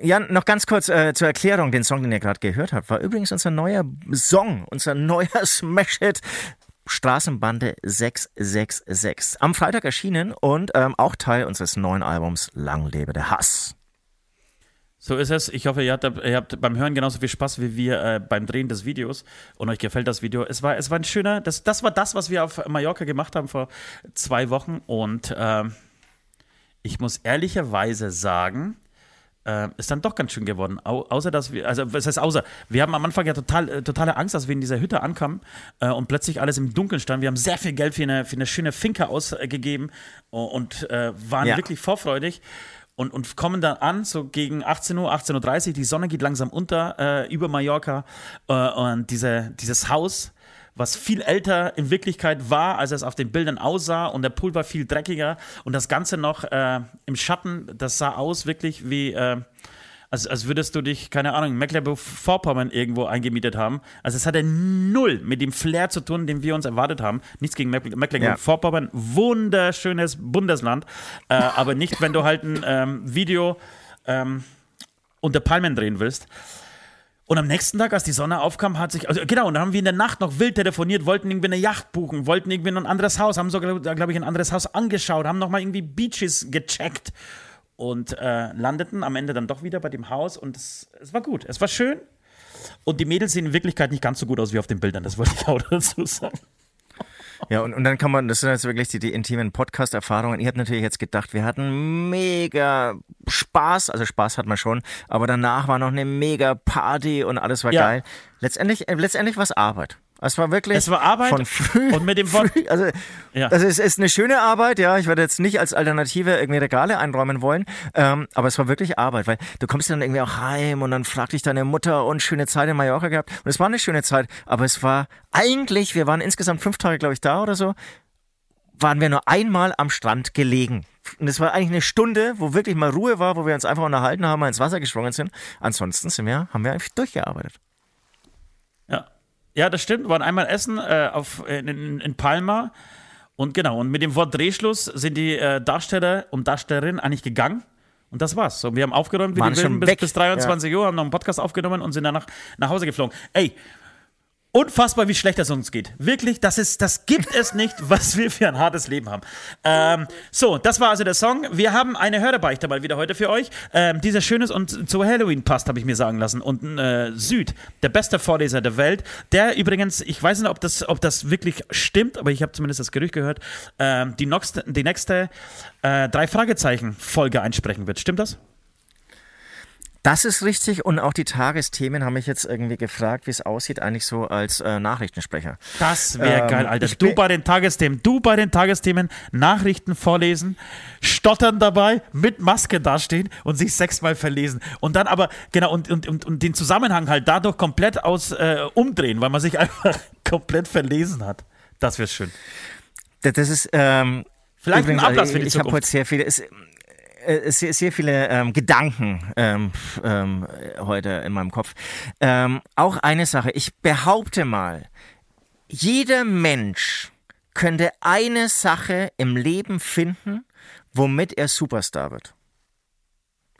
ja, noch ganz kurz äh, zur Erklärung, den Song, den ihr gerade gehört habt, war übrigens unser neuer Song, unser neuer Smash-Hit. Straßenbande 666. Am Freitag erschienen und ähm, auch Teil unseres neuen Albums Lang lebe der Hass. So ist es. Ich hoffe, ihr habt, ihr habt beim Hören genauso viel Spaß wie wir äh, beim Drehen des Videos und euch gefällt das Video. Es war, es war ein schöner, das, das war das, was wir auf Mallorca gemacht haben vor zwei Wochen und ähm, ich muss ehrlicherweise sagen, äh, ist dann doch ganz schön geworden. Au außer, dass wir, also was heißt außer, wir haben am Anfang ja total, äh, totale Angst, dass wir in dieser Hütte ankamen äh, und plötzlich alles im Dunkeln stand. Wir haben sehr viel Geld für eine, für eine schöne Finca ausgegeben und äh, waren Ja. wirklich vorfreudig. Und, und kommen dann an, so gegen 18 Uhr, 18.30 Uhr, die Sonne geht langsam unter äh, über Mallorca äh, und diese, dieses Haus, was viel älter in Wirklichkeit war, als es auf den Bildern aussah und der Pool war viel dreckiger und das Ganze noch äh, im Schatten, das sah aus wirklich wie, äh, als, als würdest du dich, keine Ahnung, Mecklenburg-Vorpommern irgendwo eingemietet haben. Also es hatte null mit dem Flair zu tun, den wir uns erwartet haben. Nichts gegen Mecklen- Mecklenburg-Vorpommern, wunderschönes Bundesland, äh, aber nicht, wenn du halt ein ähm, Video ähm, unter Palmen drehen willst. Und am nächsten Tag, als die Sonne aufkam, hat sich, also genau, und dann haben wir in der Nacht noch wild telefoniert, wollten irgendwie eine Yacht buchen, wollten irgendwie ein anderes Haus, haben sogar, glaube ich, ein anderes Haus angeschaut, haben nochmal irgendwie Beaches gecheckt und äh, landeten am Ende dann doch wieder bei dem Haus und es, es war gut, es war schön. Und die Mädels sehen in Wirklichkeit nicht ganz so gut aus wie auf den Bildern, das wollte ich auch dazu sagen. Ja, und, und dann kann man, das sind jetzt wirklich die, die intimen Podcast-Erfahrungen. Ihr habt natürlich jetzt gedacht, wir hatten mega Spaß, also Spaß hat man schon, aber danach war noch eine mega Party und alles war Ja. geil. Letztendlich, äh, letztendlich war es Arbeit. Es war wirklich Es war Arbeit von früh, und mit dem Wort- früh, also Ja. das ist, ist eine schöne Arbeit, ja. Ich werde jetzt nicht als Alternative irgendwie Regale einräumen wollen, ähm, aber es war wirklich Arbeit, weil du kommst dann irgendwie auch heim und dann fragt dich deine Mutter und schöne Zeit in Mallorca gehabt und es war eine schöne Zeit, aber es war eigentlich, wir waren insgesamt fünf Tage, glaube ich, da oder so, waren wir nur einmal am Strand gelegen. Und es war eigentlich eine Stunde, wo wirklich mal Ruhe war, wo wir uns einfach unterhalten haben, mal ins Wasser gesprungen sind. Ansonsten sind wir, haben wir einfach durchgearbeitet. Ja. ja, das stimmt. Wir waren einmal essen äh, auf, in, in, Palma. Und genau, und mit dem Wort Drehschluss sind die äh, Darsteller und Darstellerinnen eigentlich gegangen. Und das war's. So, wir haben aufgeräumt wie Waren bis, bis 23 Uhr, haben noch einen Podcast aufgenommen und sind danach nach Hause geflogen. Ey, unfassbar, wie schlecht es uns geht. Wirklich, das, ist, das gibt es nicht, was wir für ein hartes Leben haben. Ähm, so, das war also der Song. Wir haben eine Hörerbeichte mal wieder heute für euch. Ähm, dieser schönes und zu Halloween passt, habe ich mir sagen lassen. Und äh, Süd, der beste Vorleser der Welt, der übrigens, ich weiß nicht, ob das, ob das wirklich stimmt, aber ich habe zumindest das Gerücht gehört, ähm, die, nächste, die nächste äh, drei Fragezeichen-Folge einsprechen wird. Stimmt das? Das ist richtig und auch die Tagesthemen haben mich jetzt irgendwie gefragt, wie es aussieht eigentlich so als äh, Nachrichtensprecher. Das wäre ähm, geil, Alter. Du bei den Tagesthemen, du bei den Tagesthemen Nachrichten vorlesen, stottern dabei, mit Maske dastehen und sich sechsmal verlesen. Und dann aber, genau, und, und, und, und den Zusammenhang halt dadurch komplett aus äh, umdrehen, weil man sich einfach komplett verlesen hat. Das wäre schön. Das ist ähm, Vielleicht übrigens, ein Ablass für die ich, ich habe heute sehr viele. Es, äh, sehr, sehr viele ähm, Gedanken ähm, ähm, heute in meinem Kopf. Ähm, auch eine Sache, ich behaupte mal, jeder Mensch könnte eine Sache im Leben finden, womit er Superstar wird.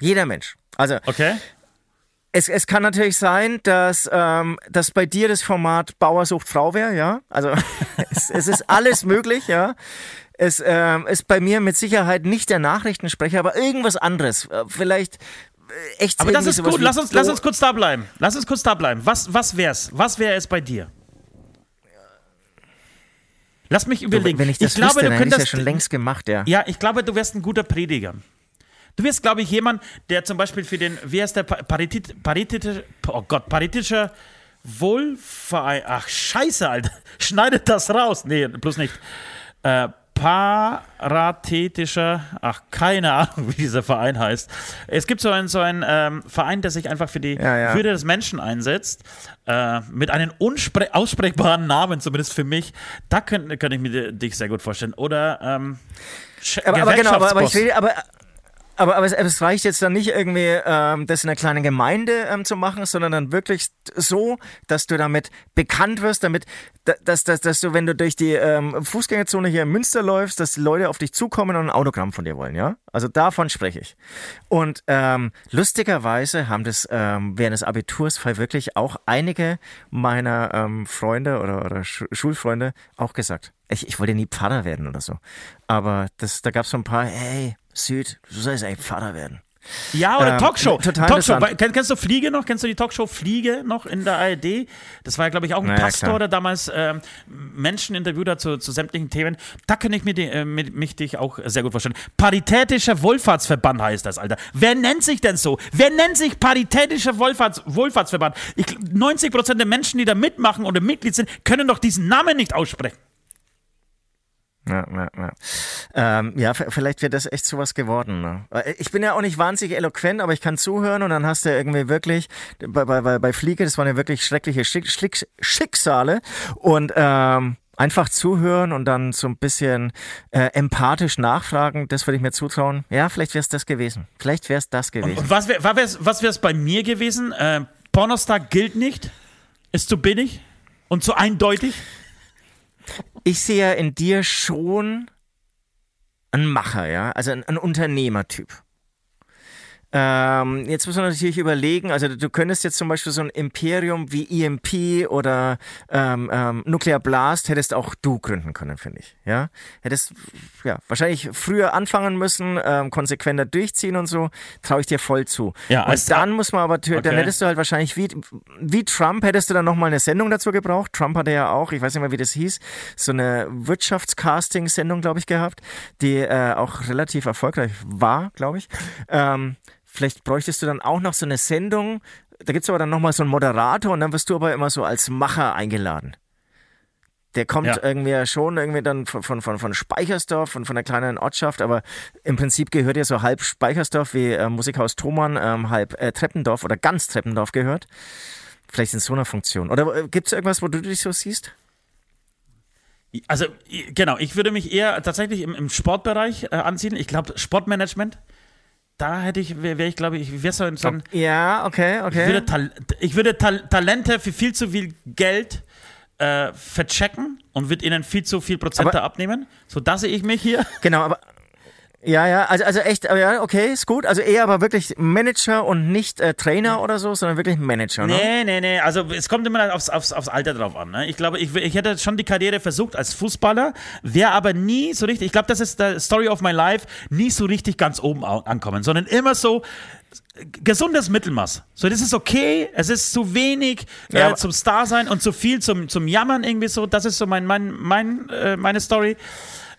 Jeder Mensch. Also okay. Es, es kann natürlich sein, dass, ähm, dass bei dir das Format Bauer sucht Frau wäre, ja. Also es, es ist alles möglich, ja. Es ähm, ist bei mir mit Sicherheit nicht der Nachrichtensprecher, aber irgendwas anderes. Äh, vielleicht äh, echt. Aber das ist gut. Lass uns, lass uns kurz da bleiben. Lass uns kurz da bleiben. Was, was wär's? Was wäre es bei dir? Lass mich überlegen. wenn ich das ich glaube, wüsste, du könntest ja schon längst gemacht, ja. Ja, ich glaube, du wärst ein guter Prediger. Du wirst, glaube ich, jemand, der zum Beispiel für den, wie heißt der Paritit, paritische, oh Gott, paritischer Wohlverein, ach scheiße, Alter, schneidet das raus. Nee, bloß nicht. Äh, Parathetischer, ach, keine Ahnung, wie dieser Verein heißt. Es gibt so einen, so einen ähm, Verein, der sich einfach für die ja, ja. Würde des Menschen einsetzt, äh, mit einem aussprechbaren Namen, zumindest für mich. Da könnte könnt ich mir dich sehr gut vorstellen. Oder ähm, aber, aber genau, aber, aber ich will, aber aber, aber es, es, reicht jetzt dann nicht irgendwie, ähm, das in einer kleinen Gemeinde ähm, zu machen, sondern dann wirklich so, dass du damit bekannt wirst, damit, dass, dass, dass du, wenn du durch die ähm, Fußgängerzone hier in Münster läufst, dass die Leute auf dich zukommen und ein Autogramm von dir wollen, ja? Also davon spreche ich. Und ähm, lustigerweise haben das ähm, während des Abiturs wirklich auch einige meiner ähm, Freunde oder, oder Sch Schulfreunde auch gesagt. Ich, ich wollte nie Pfarrer werden oder so. Aber das, da gab es so ein paar, hey, Süd, du sollst eigentlich Pfarrer werden. Ja, oder ähm, Talkshow. Total Talkshow. Kenn, kennst du Fliege noch? Kennst du die Talkshow Fliege noch in der ARD? Das war, ja, glaube ich, auch ein naja, Pastor, klar. der damals ähm, Menschen interviewt hat zu, zu, sämtlichen Themen. Da kann ich mir die, äh, mit, mich dich auch sehr gut vorstellen. Paritätischer Wohlfahrtsverband heißt das, Alter. Wer nennt sich denn so? Wer nennt sich Paritätischer Wohlfahrts Wohlfahrtsverband? Ich, 90% der Menschen, die da mitmachen oder Mitglied sind, können doch diesen Namen nicht aussprechen. Ja, ja, ja. Ähm, ja, vielleicht wäre das echt sowas geworden. Ne? Äh, ich bin ja auch nicht wahnsinnig eloquent, aber ich kann zuhören und dann hast du irgendwie wirklich, bei, bei, bei Fliege, das waren ja wirklich schreckliche Schick, Schick, Schicksale und ähm, einfach zuhören und dann so ein bisschen äh, empathisch nachfragen, das würde ich mir zutrauen. Ja, vielleicht wäre es das gewesen. Vielleicht wäre es das gewesen. Und, und was wäre was wär's bei mir gewesen? Äh, Pornostar gilt nicht, ist zu billig und zu eindeutig ich sehe in dir schon einen Macher, ja, also ein, ein Unternehmertyp. Ähm, jetzt muss man natürlich überlegen, also du könntest jetzt zum Beispiel so ein Imperium wie EMP oder ähm, ähm, Nuclear Blast hättest auch du gründen können, finde ich. Ja, hättest ja wahrscheinlich früher anfangen müssen, ähm, konsequenter durchziehen und so. Traue ich dir voll zu. Ja, und dann muss man aber, okay. dann hättest du halt wahrscheinlich wie wie Trump hättest du dann noch mal eine Sendung dazu gebraucht. Trump hatte ja auch, ich weiß nicht mehr, wie das hieß, so eine Wirtschaftscasting-Sendung, glaube ich, gehabt, die äh, auch relativ erfolgreich war, glaube ich. Ähm, Vielleicht bräuchtest du dann auch noch so eine Sendung. Da gibt es aber dann nochmal so einen Moderator und dann wirst du aber immer so als Macher eingeladen. Der kommt ja. irgendwie schon irgendwie dann von, von, von, von Speichersdorf, von, von einer kleinen Ortschaft, aber im Prinzip gehört ja so halb Speichersdorf wie äh, Musikhaus Thomann, ähm, halb äh, Treppendorf oder ganz Treppendorf gehört. Vielleicht in so einer Funktion. Oder äh, gibt es irgendwas, wo du dich so siehst? Also, genau, ich würde mich eher tatsächlich im, im Sportbereich äh, ansiedeln. Ich glaube, Sportmanagement da hätte ich, wäre ich, glaube ich, wäre so ein. So ja, okay, okay. Ich würde, Tal ich würde Tal Talente für viel zu viel Geld äh, verchecken und würde ihnen viel zu viel Prozente abnehmen. So, da sehe ich mich hier. Genau, aber ja, ja, also, also echt, ja, okay, ist gut. Also eher aber wirklich Manager und nicht äh, Trainer oder so, sondern wirklich Manager, ne? Nee, nee, nee. Also es kommt immer aufs, aufs, aufs Alter drauf an. Ne? Ich glaube, ich, ich hätte schon die Karriere versucht als Fußballer, wäre aber nie so richtig, ich glaube, das ist der Story of my life, nie so richtig ganz oben ankommen, sondern immer so gesundes Mittelmaß. So, das ist okay, es ist zu wenig ja, äh, zum Star sein und zu viel zum, zum Jammern irgendwie so. Das ist so mein, mein, mein, äh, meine Story.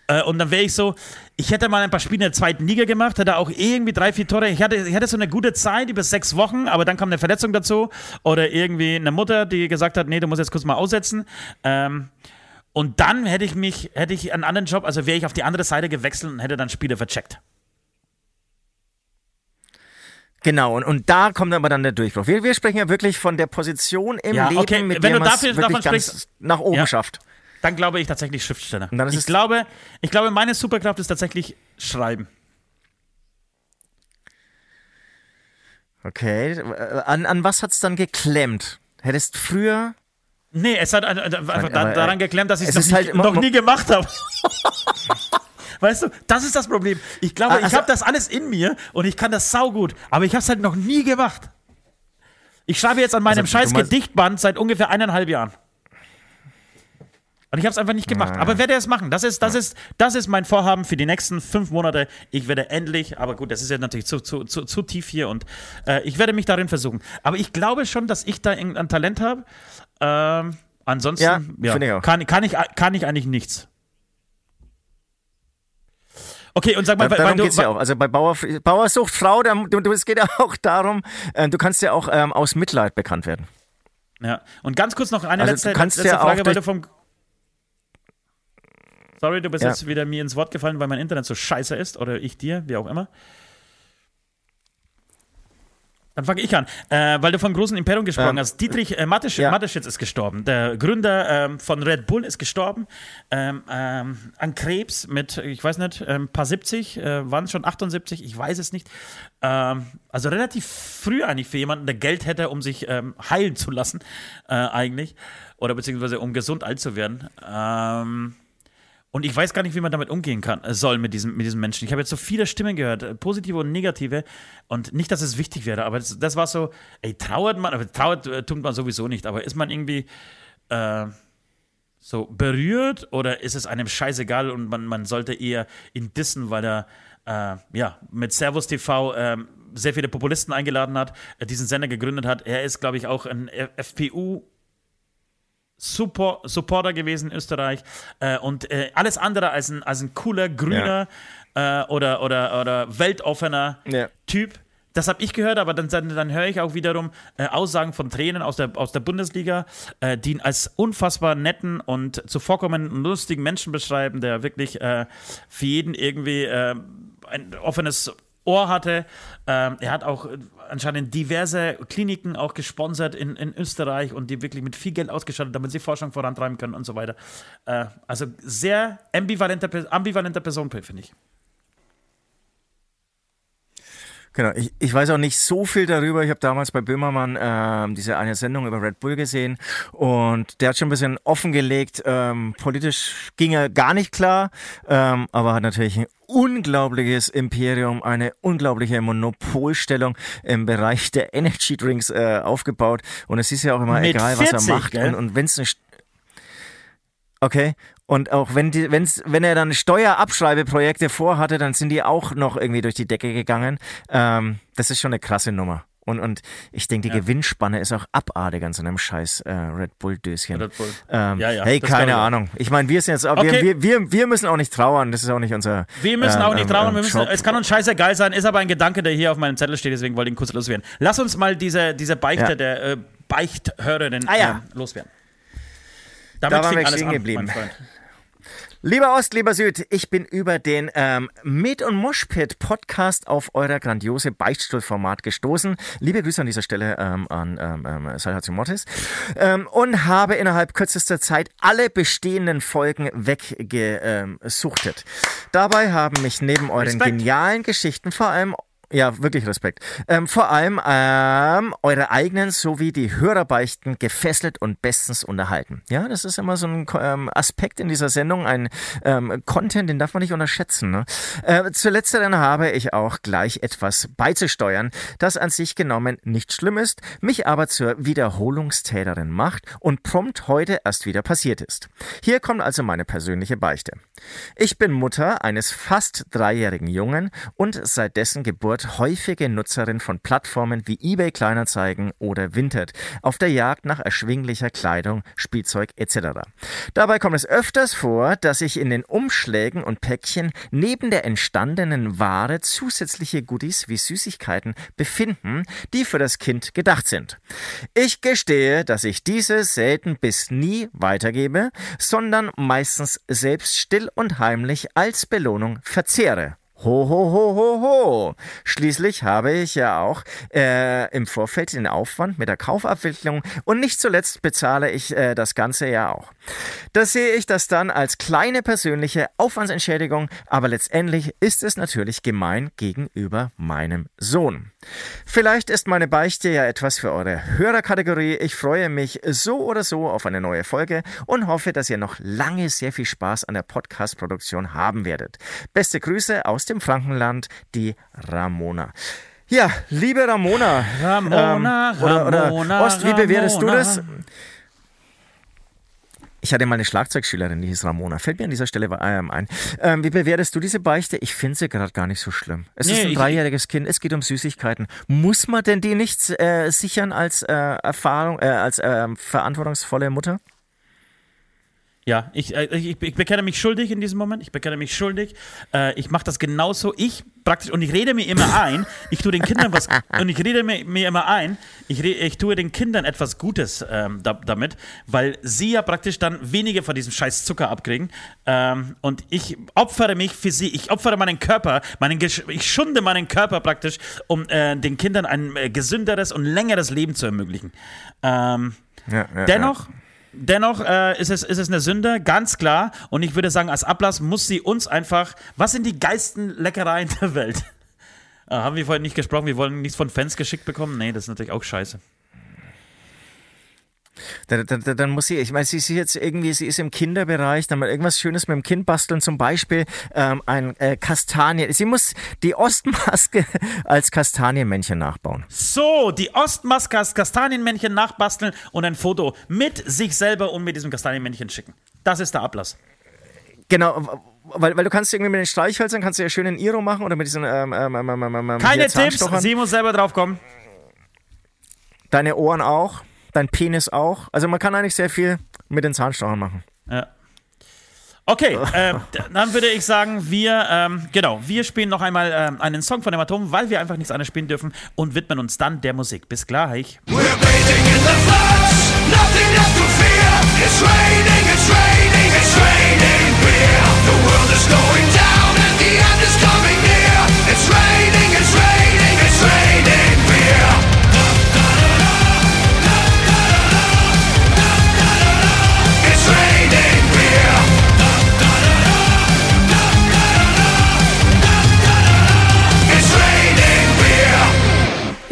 Äh, und dann wäre ich so, ich hätte mal ein paar Spiele in der zweiten Liga gemacht, hätte auch irgendwie drei, vier Tore. Ich hatte, ich hatte so eine gute Zeit über sechs Wochen, aber dann kam eine Verletzung dazu oder irgendwie eine Mutter, die gesagt hat, nee, du musst jetzt kurz mal aussetzen. Ähm, und dann hätte ich mich, hätte ich einen anderen Job, also wäre ich auf die andere Seite gewechselt und hätte dann Spiele vercheckt. Genau, und, und da kommt aber dann der Durchbruch. Wir, wir sprechen ja wirklich von der Position im Ja, Leben, okay, mit wenn der man dafür- wirklich ganz nach oben Ja. schafft. Dann glaube ich tatsächlich Schriftsteller. Ich, es- glaube, ich glaube, meine Superkraft ist tatsächlich Schreiben. Okay, äh, an, an was hat's dann geklemmt? Hättest früher Nee, es hat äh, äh, einfach daran geklemmt, dass ich es es noch, nie, halt immer- noch nie gemacht habe. Weißt du, das ist das Problem. Ich glaube, Ah, ich also- habe das alles in mir und ich kann das saugut, aber ich habe es halt noch nie gemacht. Ich schreibe jetzt an meinem Also, scheiß Gedichtband seit ungefähr eineinhalb Jahren. Und ich habe es einfach nicht gemacht. Aber werde es machen. Das ist, das, ist, das ist mein Vorhaben für die nächsten fünf Monate. Ich werde endlich, aber gut, das ist ja natürlich zu, zu, zu, zu tief hier und äh, ich werde mich darin versuchen. Aber ich glaube schon, dass ich da irgendein Talent habe. Ähm, ansonsten Ja, ja. Kann, kann, ich, kann ich eigentlich nichts. Okay, und sag mal, Darum du, geht's ja auch. Also bei Bauer, Bauersucht Frau, es geht ja auch darum, äh, du kannst ja auch ähm, aus Mitleid bekannt werden. Ja. Und ganz kurz noch eine Also letzte, letzte ja Frage, weil du vom. Sorry, du bist Ja. jetzt wieder mir ins Wort gefallen, weil mein Internet so scheiße ist oder ich dir, wie auch immer. Dann fange ich an. Äh, weil du von großen Imperium gesprochen Ähm, hast. Dietrich äh, Matesch ja. Mateschitz ist gestorben. Der Gründer ähm, von Red Bull ist gestorben. Ähm, ähm, an Krebs mit, ich weiß nicht, ein paar 70, äh, waren es schon 78, ich weiß es nicht. Ähm, also relativ früh eigentlich für jemanden, der Geld hätte, um sich ähm, heilen zu lassen, äh, eigentlich. Oder beziehungsweise um gesund alt zu werden. Ähm, und ich weiß gar nicht, wie man damit umgehen kann, äh, soll mit diesem, mit diesem Menschen. Ich habe jetzt so viele Stimmen gehört, äh, positive und negative. Und nicht, dass es wichtig wäre, aber das, das war so, ey, trauert man, aber trauert äh, tut man sowieso nicht, aber ist man irgendwie äh, so berührt oder ist es einem scheißegal und man, man sollte eher ihn dissen, weil er äh, ja, mit Servus TV ähm, sehr viele Populisten eingeladen hat, diesen Sender gegründet hat. Er ist, glaube ich, auch ein FPU Support, Supporter gewesen in Österreich äh, und äh, alles andere als ein, als ein cooler, grüner äh, oder, oder, oder weltoffener Ja. Typ. Das habe ich gehört, aber dann, dann, dann höre ich auch wiederum äh, Aussagen von Trainern aus der, aus der Bundesliga, äh, die ihn als unfassbar netten und zuvorkommenden, lustigen Menschen beschreiben, der wirklich äh, für jeden irgendwie ein offenes Ohr hatte. Ähm, er hat auch äh, anscheinend diverse Kliniken auch gesponsert in, in Österreich und die wirklich mit viel Geld ausgestattet, damit sie Forschung vorantreiben können und so weiter. Äh, also sehr ambivalenter, ambivalenter Person, finde ich. Genau, ich, ich weiß auch nicht so viel darüber. Ich habe damals bei Böhmermann ähm, diese eine Sendung über Red Bull gesehen und der hat schon ein bisschen offengelegt. Ähm, politisch ging er gar nicht klar, ähm, aber hat natürlich ein unglaubliches Imperium, eine unglaubliche Monopolstellung im Bereich der Energy Drinks äh, aufgebaut. Und es ist ja auch immer Mit egal, was 40, er macht. gell? Und, und wenn es eine Okay. Und auch wenn die, wenn's, wenn er dann Steuerabschreibeprojekte vorhatte, dann sind die auch noch irgendwie durch die Decke gegangen. Ähm, das ist schon eine krasse Nummer. Und, und ich denke, die Ja. Gewinnspanne ist auch abartig an so einem scheiß äh, Red Bull-Döschen. Red Bull. Ähm, Ja, ja, hey, keine. Ahnung. Ich meine, wir sind jetzt auch, Okay. wir, wir, wir müssen auch nicht trauern. Das ist auch nicht unser. Wir müssen ähm, auch nicht ähm, trauern, ähm, wir müssen, es kann uns scheißegal sein, ist aber ein Gedanke, der hier auf meinem Zettel steht, deswegen wollte ich ihn kurz loswerden. Lass uns mal diese, diese Beichte der äh, Beichthörerin Ah, ja. ähm, loswerden. Da Damit waren fing wir alles stehen geblieben. mein Freund. Lieber Ost, lieber Süd, ich bin über den ähm, Med- und Moshpit Podcast auf euer grandiose Beichtstuhlformat gestoßen. Liebe Grüße an dieser Stelle ähm, an ähm, ähm, Salvatio Mortis. Ähm, und habe innerhalb kürzester Zeit alle bestehenden Folgen weggesuchtet. Dabei haben mich neben euren Respekt. genialen Geschichten vor allem ja, wirklich Respekt. Ähm, vor allem ähm, eure eigenen sowie die Hörerbeichten gefesselt und bestens unterhalten. Ja, das ist immer so ein ähm, Aspekt in dieser Sendung, ein ähm, Content, den darf man nicht unterschätzen. Ne? Äh, zu letzteren habe ich auch gleich etwas beizusteuern, das an sich genommen nicht schlimm ist, mich aber zur Wiederholungstäterin macht und prompt heute erst wieder passiert ist. Hier kommt also meine persönliche Beichte. Ich bin Mutter eines fast dreijährigen Jungen und seit dessen Geburt dort häufige Nutzerin von Plattformen wie eBay Kleinanzeigen oder Vinted auf der Jagd nach erschwinglicher Kleidung, Spielzeug etc. Dabei kommt es öfters vor, dass sich in den Umschlägen und Päckchen neben der entstandenen Ware zusätzliche Goodies wie Süßigkeiten befinden, die für das Kind gedacht sind. Ich gestehe, dass ich diese selten bis nie weitergebe, sondern meistens selbst still und heimlich als Belohnung verzehre. Ho, ho, ho, ho, ho. Schließlich habe ich ja auch äh, im Vorfeld den Aufwand mit der Kaufabwicklung und nicht zuletzt bezahle ich äh, das Ganze ja auch. Das sehe ich das dann als kleine persönliche Aufwandsentschädigung, aber letztendlich ist es natürlich gemein gegenüber meinem Sohn. Vielleicht ist meine Beichte ja etwas für eure Hörerkategorie. Ich freue mich so oder so auf eine neue Folge und hoffe, dass ihr noch lange sehr viel Spaß an der Podcast-Produktion haben werdet. Beste Grüße aus dem Frankenland, die Ramona. Ja, liebe Ramona. Ramona, ähm, oder, Ramona, oder Ost, wie bewertest Ramona. du das? Ich hatte mal eine Schlagzeugschülerin, die hieß Ramona. Fällt mir an dieser Stelle ähm, ein. Ähm, wie bewertest du diese Beichte? Ich finde sie gerade gar nicht so schlimm. Es Nee, ist ein dreijähriges Kind, es geht um Süßigkeiten. Muss man denn die nicht äh, sichern als äh, Erfahrung, äh, als ähm, verantwortungsvolle Mutter? Ja, ich, äh, ich, ich bekenne mich schuldig in diesem Moment. Ich bekenne mich schuldig. Äh, ich mache das genauso. Ich praktisch, und ich rede mir immer ein, ich tue den Kindern was, und ich rede mir, mir immer ein, ich, ich tue den Kindern etwas Gutes ähm, da, damit, weil sie ja praktisch dann weniger von diesem scheiß Zucker abkriegen. Ähm, und ich opfere mich für sie. Ich opfere meinen Körper, meinen, Gesch- ich schunde meinen Körper praktisch, um äh, den Kindern ein äh, gesünderes und längeres Leben zu ermöglichen. Ähm, Ja, ja, Dennoch, dennoch äh, ist, es, ist es eine Sünde, ganz klar. Und ich würde sagen, als Ablass muss sie uns einfach. Was sind die geilsten Leckereien der Welt? Äh, haben wir vorhin nicht gesprochen, wir wollen nichts von Fans geschickt bekommen? Nee, das ist natürlich auch scheiße. Dann, dann, dann- muss sie, ich meine, sie ist jetzt irgendwie, sie ist im Kinderbereich, dann mal irgendwas Schönes mit dem Kind basteln, zum Beispiel ähm, ein äh, Kastanie. Sie muss die Ostmaske als Kastanienmännchen nachbauen. So, die Ostmaske als Kastanienmännchen nachbasteln und ein Foto mit sich selber und mit diesem Kastanienmännchen schicken. Das ist der Ablass. Genau, weil, weil du kannst irgendwie mit den Streichhölzern, kannst du ja schön in Iro machen oder mit diesen ähm, ähm, ähm, ähm, ähm, Keine Tipps, sie muss selber drauf kommen. Deine Ohren auch, dein Penis auch. Also man kann eigentlich sehr viel mit den Zahnstochern machen. Ja. Okay, äh, dann würde ich sagen, wir, ähm, genau, wir spielen noch einmal ähm, einen Song von dem Atom, weil wir einfach nichts anderes spielen dürfen und widmen uns dann der Musik. Bis gleich. We're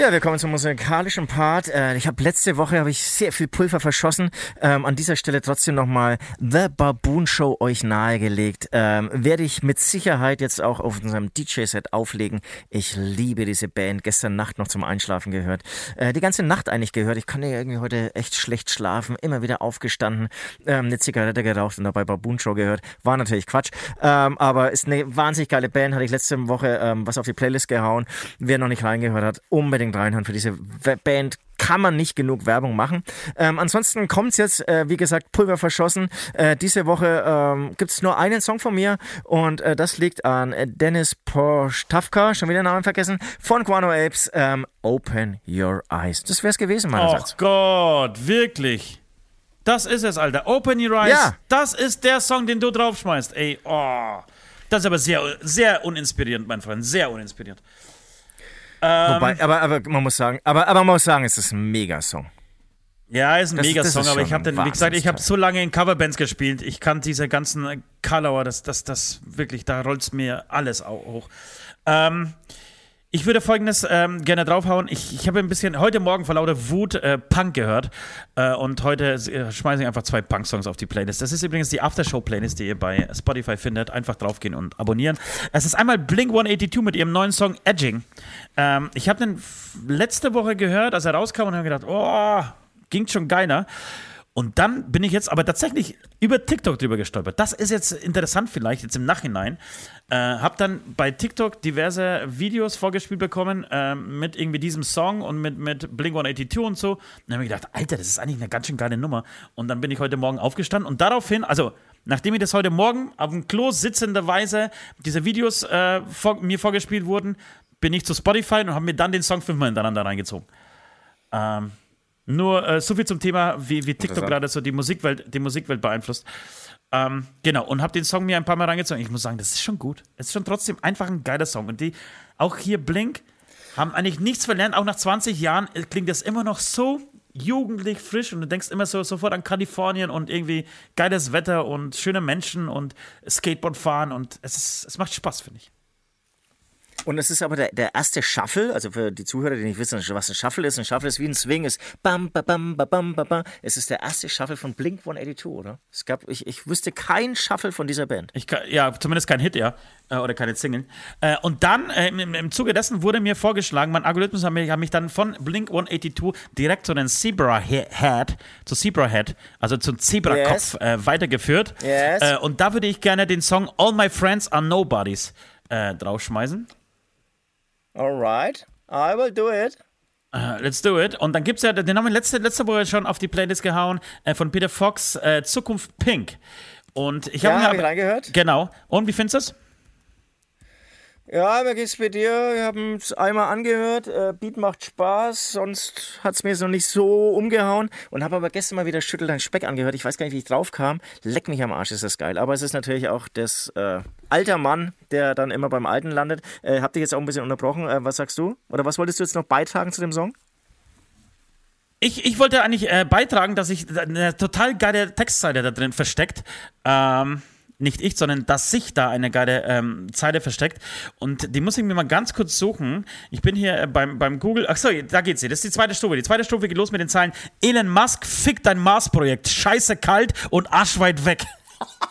Ja, wir kommen zum musikalischen Part. Äh, ich habe letzte Woche habe ich sehr viel Pulver verschossen. Ähm, an dieser Stelle trotzdem nochmal The Baboon Show euch nahegelegt. Ähm, werde ich mit Sicherheit jetzt auch auf unserem DJ-Set auflegen. Ich liebe diese Band. Gestern Nacht noch zum Einschlafen gehört. Äh, die ganze Nacht eigentlich gehört. Ich konnte ja irgendwie heute echt schlecht schlafen. Immer wieder aufgestanden, ähm, eine Zigarette geraucht und dabei Baboon Show gehört. War natürlich Quatsch. Ähm, aber ist eine wahnsinnig geile Band. Hatte ich letzte Woche ähm, was auf die Playlist gehauen. Wer noch nicht reingehört hat, unbedingt reinhören. Für diese Band kann man nicht genug Werbung machen. Ähm, ansonsten kommt's jetzt, äh, wie gesagt, Pulver verschossen. Äh, diese Woche ähm, gibt's nur einen Song von mir und äh, das liegt an Dennis Porstafka, schon wieder den Namen vergessen, von Guano Apes, ähm, Open Your Eyes. Das wär's gewesen Oh meinerseits. Gott, wirklich. Das ist es, Alter. Open Your Eyes. Ja. Das ist der Song, den du draufschmeißt. Ey, oh. Das ist aber sehr, sehr uninspirierend, mein Freund. Sehr uninspirierend. Ähm, Wobei, aber, aber man muss sagen, aber, aber man muss sagen, es ist ein Mega-Song. Ja, ist ein Das- Mega das ist aber ich habe den, wie gesagt, ich habe so lange in Coverbands gespielt. Ich kann diese ganzen Color, das, das, das wirklich, da rollt's mir alles au- hoch. Ähm, ich würde folgendes ähm, gerne draufhauen. Ich, ich habe ein bisschen heute Morgen vor lauter Wut äh, Punk gehört äh, und heute äh, schmeiße ich einfach zwei Punk-Songs auf die Playlist. Das ist übrigens die Aftershow-Playlist, die ihr bei Spotify findet. Einfach draufgehen und abonnieren. Es ist einmal Blink 182 mit ihrem neuen Song Edging. Ähm, ich habe den letzte Woche gehört, als er rauskam und habe gedacht, oh, ging schon geiler. Und dann bin ich jetzt aber tatsächlich über TikTok drüber gestolpert. Das ist jetzt interessant vielleicht jetzt im Nachhinein. Äh, hab dann bei TikTok diverse Videos vorgespielt bekommen äh, mit irgendwie diesem Song und mit, mit Blink 182 und so. Und dann habe ich gedacht, Alter, das ist eigentlich eine ganz schön geile Nummer. Und dann bin ich heute Morgen aufgestanden und daraufhin, also nachdem mir das heute Morgen auf dem Klo sitzenderweise diese Videos äh, vor, mir vorgespielt wurden, bin ich zu Spotify und habe mir dann den Song fünfmal hintereinander reingezogen. Ähm, nur äh, so viel zum Thema, wie, wie TikTok gerade so die Musikwelt, die Musikwelt beeinflusst. Ähm, genau, und habe den Song mir ein paar Mal reingezogen. Ich muss sagen, das ist schon gut. Es ist schon trotzdem einfach ein geiler Song. Und die, auch hier Blink, haben eigentlich nichts verlernt. Auch nach 20 Jahren äh, klingt das immer noch so jugendlich frisch und du denkst immer so sofort an Kalifornien und irgendwie geiles Wetter und schöne Menschen und Skateboard fahren und es, ist, es macht Spaß, finde ich. Und es ist aber der, der erste Shuffle, also für die Zuhörer, die nicht wissen, was ein Shuffle ist, ein Shuffle ist wie ein Swing, ist bam, bam, bam, bam, bam, bam. Es ist der erste Shuffle von Blink 182, oder? Es gab, ich, ich wüsste kein Shuffle von dieser Band. Ich kann, ja, zumindest kein Hit, ja. Äh, oder keine Single. Äh, und dann, äh, im, im Zuge dessen wurde mir vorgeschlagen, mein Algorithmus hat mich, hat mich dann von Blink 182 direkt zu den Zebra Head, zu Zebra Head, also zum Zebra-Kopf yes. weitergeführt. Yes. und da würde ich gerne den Song All My Friends Are Nobodies draufschmeißen. Alright, I will do it. Uh, let's do it. Und dann gibt es ja, den haben wir letzte, letzte Woche schon auf die Playlist gehauen, äh, von Peter Fox, äh, Zukunft Pink. Und ich habe ja, hab ich reingehört. Genau. Und wie findest du es? Ja, wie geht's bei dir? Wir haben es einmal angehört. Äh, Beat macht Spaß, sonst hat es mir so nicht so umgehauen. Und habe aber gestern mal wieder Schüttel dein Speck angehört. Ich weiß gar nicht, wie ich drauf kam. Leck mich am Arsch, ist das geil. Aber es ist natürlich auch das äh, alter Mann, der dann immer beim Alten landet. Äh, hab dich jetzt auch ein bisschen unterbrochen. Äh, was sagst du? Oder was wolltest du jetzt noch beitragen zu dem Song? Ich, ich wollte eigentlich äh, beitragen, dass ich eine total geile Textzeile da drin versteckt. Ähm nicht ich, sondern dass sich da eine geile ähm, Zeile versteckt. Und die muss ich mir mal ganz kurz suchen. Ich bin hier äh, beim, beim Google. Achso, da geht's hier. Das ist die zweite Stufe. Die zweite Stufe geht los mit den Zeilen: Elon Musk fickt dein Mars-Projekt. Scheiße kalt und arschweit weg.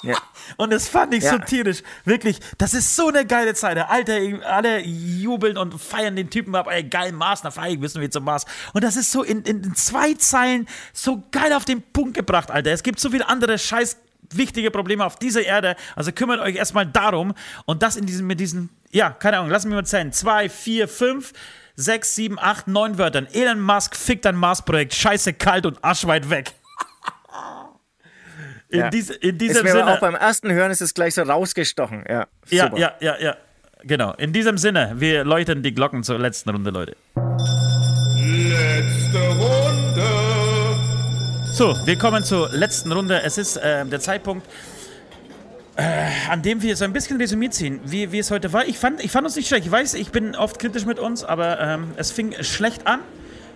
Ja. Und das fand ich ja. so tierisch. Wirklich, das ist so eine geile Zeile. Alter, alle jubeln und feiern den Typen ab. Ey, geil, Mars, na feiern müssen wir zum Mars. Und das ist so in, in, in zwei Zeilen so geil auf den Punkt gebracht, Alter. Es gibt so viele andere scheiß wichtige Probleme auf dieser Erde. Also kümmert euch erstmal darum und das in diesen, mit diesen, ja, keine Ahnung, lassen wir mal zählen. Zwei, vier, fünf, sechs, sieben, acht, neun Wörtern. Elon Musk fickt ein Mars-Projekt, scheiße kalt und arschweit weg. In, ja. dies, in diesem ist Sinne. Auch beim ersten Hören ist es gleich so rausgestochen. Ja, ja, ja, ja, ja. Genau. In diesem Sinne, wir läuten die Glocken zur letzten Runde, Leute. Letzte Runde. So, wir kommen zur letzten Runde. Es ist äh, der Zeitpunkt, äh, an dem wir so ein bisschen Resümee ziehen, wie, wie es heute war. Ich fand, ich fand uns nicht schlecht. Ich weiß, ich bin oft kritisch mit uns, aber ähm, es fing schlecht an.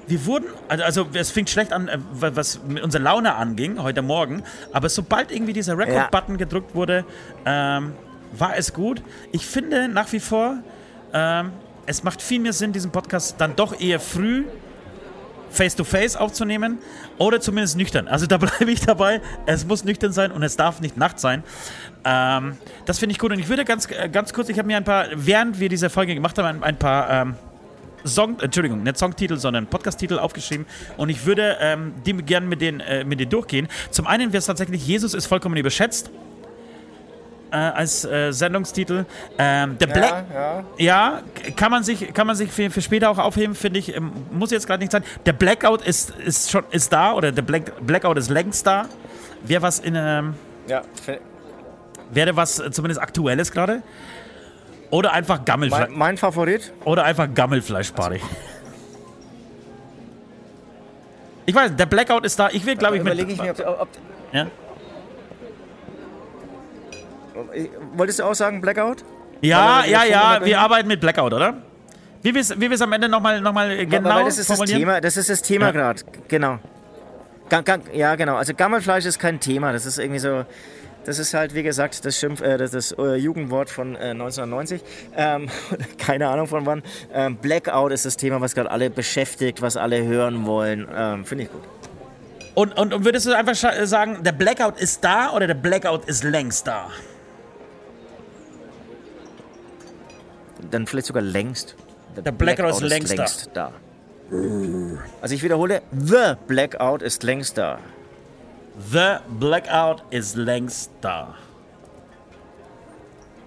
Wir wurden, also, also es fing schlecht an, äh, was mit unserer Laune anging, heute Morgen. Aber sobald irgendwie dieser Record-Button gedrückt wurde, ähm, war es gut. Ich finde nach wie vor, ähm, es macht viel mehr Sinn, diesen Podcast dann doch eher früh face-to-face -face aufzunehmen oder zumindest nüchtern. Also da bleibe ich dabei. Es muss nüchtern sein und es darf nicht Nacht sein. Ähm, das finde ich gut. Und ich würde ganz, äh, ganz kurz, ich habe mir ein paar, während wir diese Folge gemacht haben, ein, ein paar ähm, Song, Entschuldigung, nicht Songtitel, sondern Podcast-Titel aufgeschrieben. Und ich würde ähm, die gerne mit, äh, mit dir durchgehen. Zum einen wäre es tatsächlich, Jesus ist vollkommen überschätzt äh, als äh, Sendungstitel. Ähm, der Black, ja, ja, kann man sich, kann man sich für, für später auch aufheben, finde ich. Ähm, muss jetzt gerade nicht sein. Der Blackout ist, ist schon ist da oder der Black, Blackout ist längst da. Wäre was in ähm, ja, wäre was äh, zumindest aktuelles gerade. Oder einfach Gammelfleisch. Mein, mein, Favorit? Oder einfach Gammelfleischparty. Also. Ich weiß, der Blackout ist da. Ich will, glaube ich, mit. Ich mir, ob, ob, ja? Wolltest du auch sagen Blackout? Ja, ja, ja, wir arbeiten mit Blackout, oder? Wie wir es am Ende nochmal noch mal genau weil das ist das Thema, Das ist das Thema ja. gerade, genau. Ja, genau. Also Gammelfleisch ist kein Thema. Das ist irgendwie so... Das ist halt, wie gesagt, das, Schimpf, äh, das, das äh, Jugendwort von äh, 1990. Ähm, keine Ahnung von wann. Ähm, Blackout ist das Thema, was gerade alle beschäftigt, was alle hören wollen. Ähm, Finde ich gut. Und, und, und würdest du einfach sagen, der Blackout ist da oder der Blackout ist längst da? Dann vielleicht sogar längst. Der, Blackout, Blackout, ist längst, längst da. da. Also ich wiederhole, The Blackout ist längst da. The Blackout ist längst da.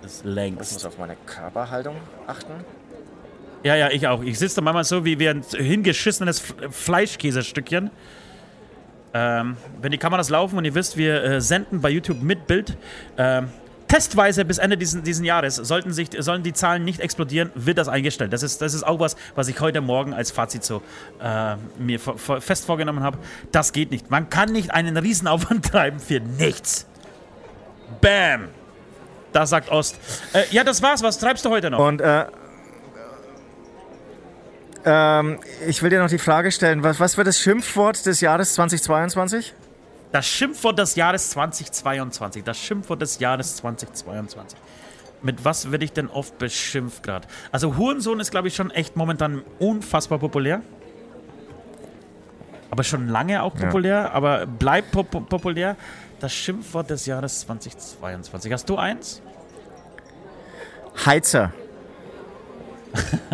Ist längst. Ich muss auf meine Körperhaltung achten. Ja, ja, ich auch. Ich sitze da manchmal so wie, wie ein hingeschissenes Fleischkäsestückchen. Ähm, wenn die Kameras laufen und ihr wisst, wir äh, senden bei YouTube mit Bild. Ähm, testweise bis Ende diesen, diesen Jahres sollten, sich, sollen die Zahlen nicht explodieren, wird das eingestellt. Das ist, das ist auch was, was ich heute Morgen als Fazit so äh, mir fest vorgenommen habe. Das geht nicht. Man kann nicht einen Riesenaufwand treiben für nichts. Bam! Das sagt Ost. Äh, ja, das war's. Was treibst du heute noch? Und äh, ähm, ich will dir noch die Frage stellen, was, was wird das Schimpfwort des Jahres 2022? Das Schimpfwort des Jahres 2022. Das Schimpfwort des Jahres 2022. Mit was werde ich denn oft beschimpft gerade? Also Hurensohn ist, glaube ich, schon echt momentan unfassbar populär. Aber schon lange auch populär, ja. aber bleibt pop populär. Das Schimpfwort des Jahres 2022. Hast du eins? Heizer.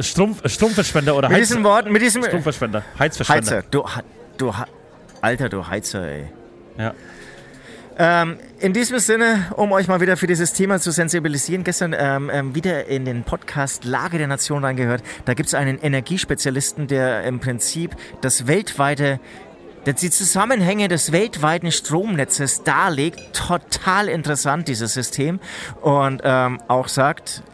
Strumpf, Strumpfverschwender oder Heiz, mit diesen Worten, mit diesem Strumpfverschwender, Heizverschwender. Heizer, du, du, Alter, du Heizer, ey. Ja. Ähm, in diesem Sinne, um euch mal wieder für dieses Thema zu sensibilisieren, gestern ähm, ähm, wieder in den Podcast Lage der Nation reingehört. Da gibt es einen Energiespezialisten, der im Prinzip das weltweite die Zusammenhänge des weltweiten Stromnetzes darlegt. Total interessant, dieses System. Und ähm, auch sagt,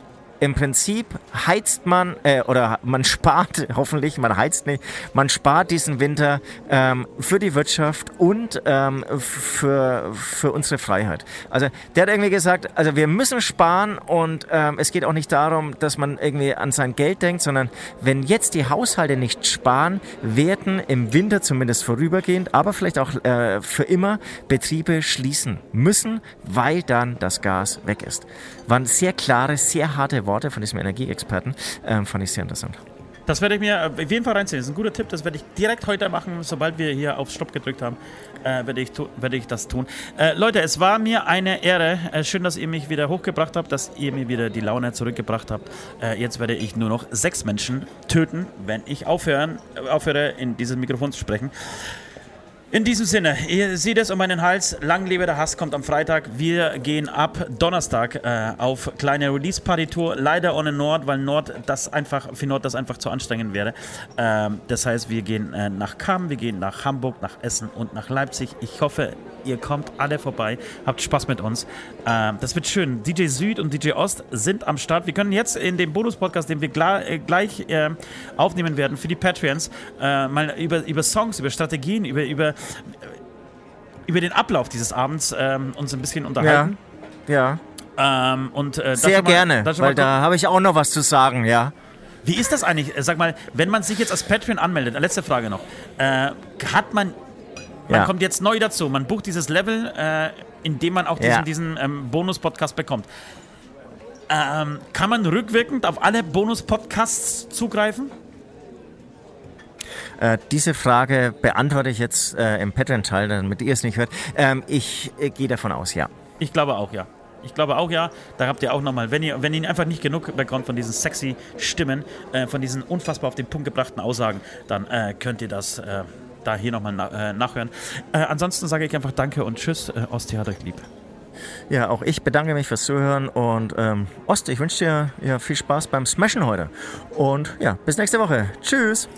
im Prinzip heizt man äh, oder man spart, hoffentlich, man heizt nicht, man spart diesen Winter ähm, für die Wirtschaft und ähm, für, für unsere Freiheit. Also der hat irgendwie gesagt, also wir müssen sparen und ähm, es geht auch nicht darum, dass man irgendwie an sein Geld denkt, sondern wenn jetzt die Haushalte nicht sparen, werden im Winter zumindest vorübergehend, aber vielleicht auch äh, für immer Betriebe schließen müssen, weil dann das Gas weg ist. Waren sehr klare, sehr harte Worte von diesem Energieexperten. Ähm, fand ich sehr interessant. Das werde ich mir auf jeden Fall reinziehen. Das ist ein guter Tipp. Das werde ich direkt heute machen. Sobald wir hier auf Stopp gedrückt haben, äh, werde, ich werde ich das tun. Äh, Leute, es war mir eine Ehre. Äh, schön, dass ihr mich wieder hochgebracht habt, dass ihr mir wieder die Laune zurückgebracht habt. Äh, jetzt werde ich nur noch sechs Menschen töten, wenn ich aufhören, aufhöre, in dieses Mikrofon zu sprechen. In diesem Sinne, ihr seht es um meinen Hals. Lang lebe der Hass kommt am Freitag. Wir gehen ab Donnerstag äh, auf kleine Release-Party-Tour. Leider ohne Nord, weil Nord das einfach, für Nord das einfach zu anstrengend wäre. Ähm, das heißt, wir gehen äh, nach Kamm, wir gehen nach Hamburg, nach Essen und nach Leipzig. Ich hoffe, ihr kommt alle vorbei, habt Spaß mit uns. Ähm, das wird schön. DJ Süd und DJ Ost sind am Start. Wir können jetzt in dem Bonus-Podcast, den wir äh, gleich äh, aufnehmen werden für die Patreons, äh, mal über, über Songs, über Strategien, über, über über den Ablauf dieses Abends ähm, uns ein bisschen unterhalten. Ja. ja. Ähm, und, äh, Sehr mal, gerne, weil da habe ich auch noch was zu sagen, ja. Wie ist das eigentlich? Sag mal, wenn man sich jetzt als Patreon anmeldet, letzte Frage noch, äh, hat man, man ja. kommt jetzt neu dazu, man bucht dieses Level, äh, in dem man auch diesen, ja. diesen ähm, Bonus-Podcast bekommt. Ähm, kann man rückwirkend auf alle Bonus-Podcasts zugreifen? Äh, diese Frage beantworte ich jetzt äh, im Patreon-Teil, damit ihr es nicht hört. Ähm, ich äh, gehe davon aus, ja. Ich glaube auch, ja. Ich glaube auch ja. Da habt ihr auch nochmal, wenn ihr, wenn ihr einfach nicht genug bekommt von diesen sexy Stimmen, äh, von diesen unfassbar auf den Punkt gebrachten Aussagen, dann äh, könnt ihr das äh, da hier nochmal na, äh, nachhören. Äh, ansonsten sage ich einfach Danke und Tschüss. Äh, hat euch lieb. Ja, auch ich bedanke mich fürs Zuhören und ähm, Ost, ich wünsche dir ja, viel Spaß beim Smashen heute. Und ja, bis nächste Woche. Tschüss.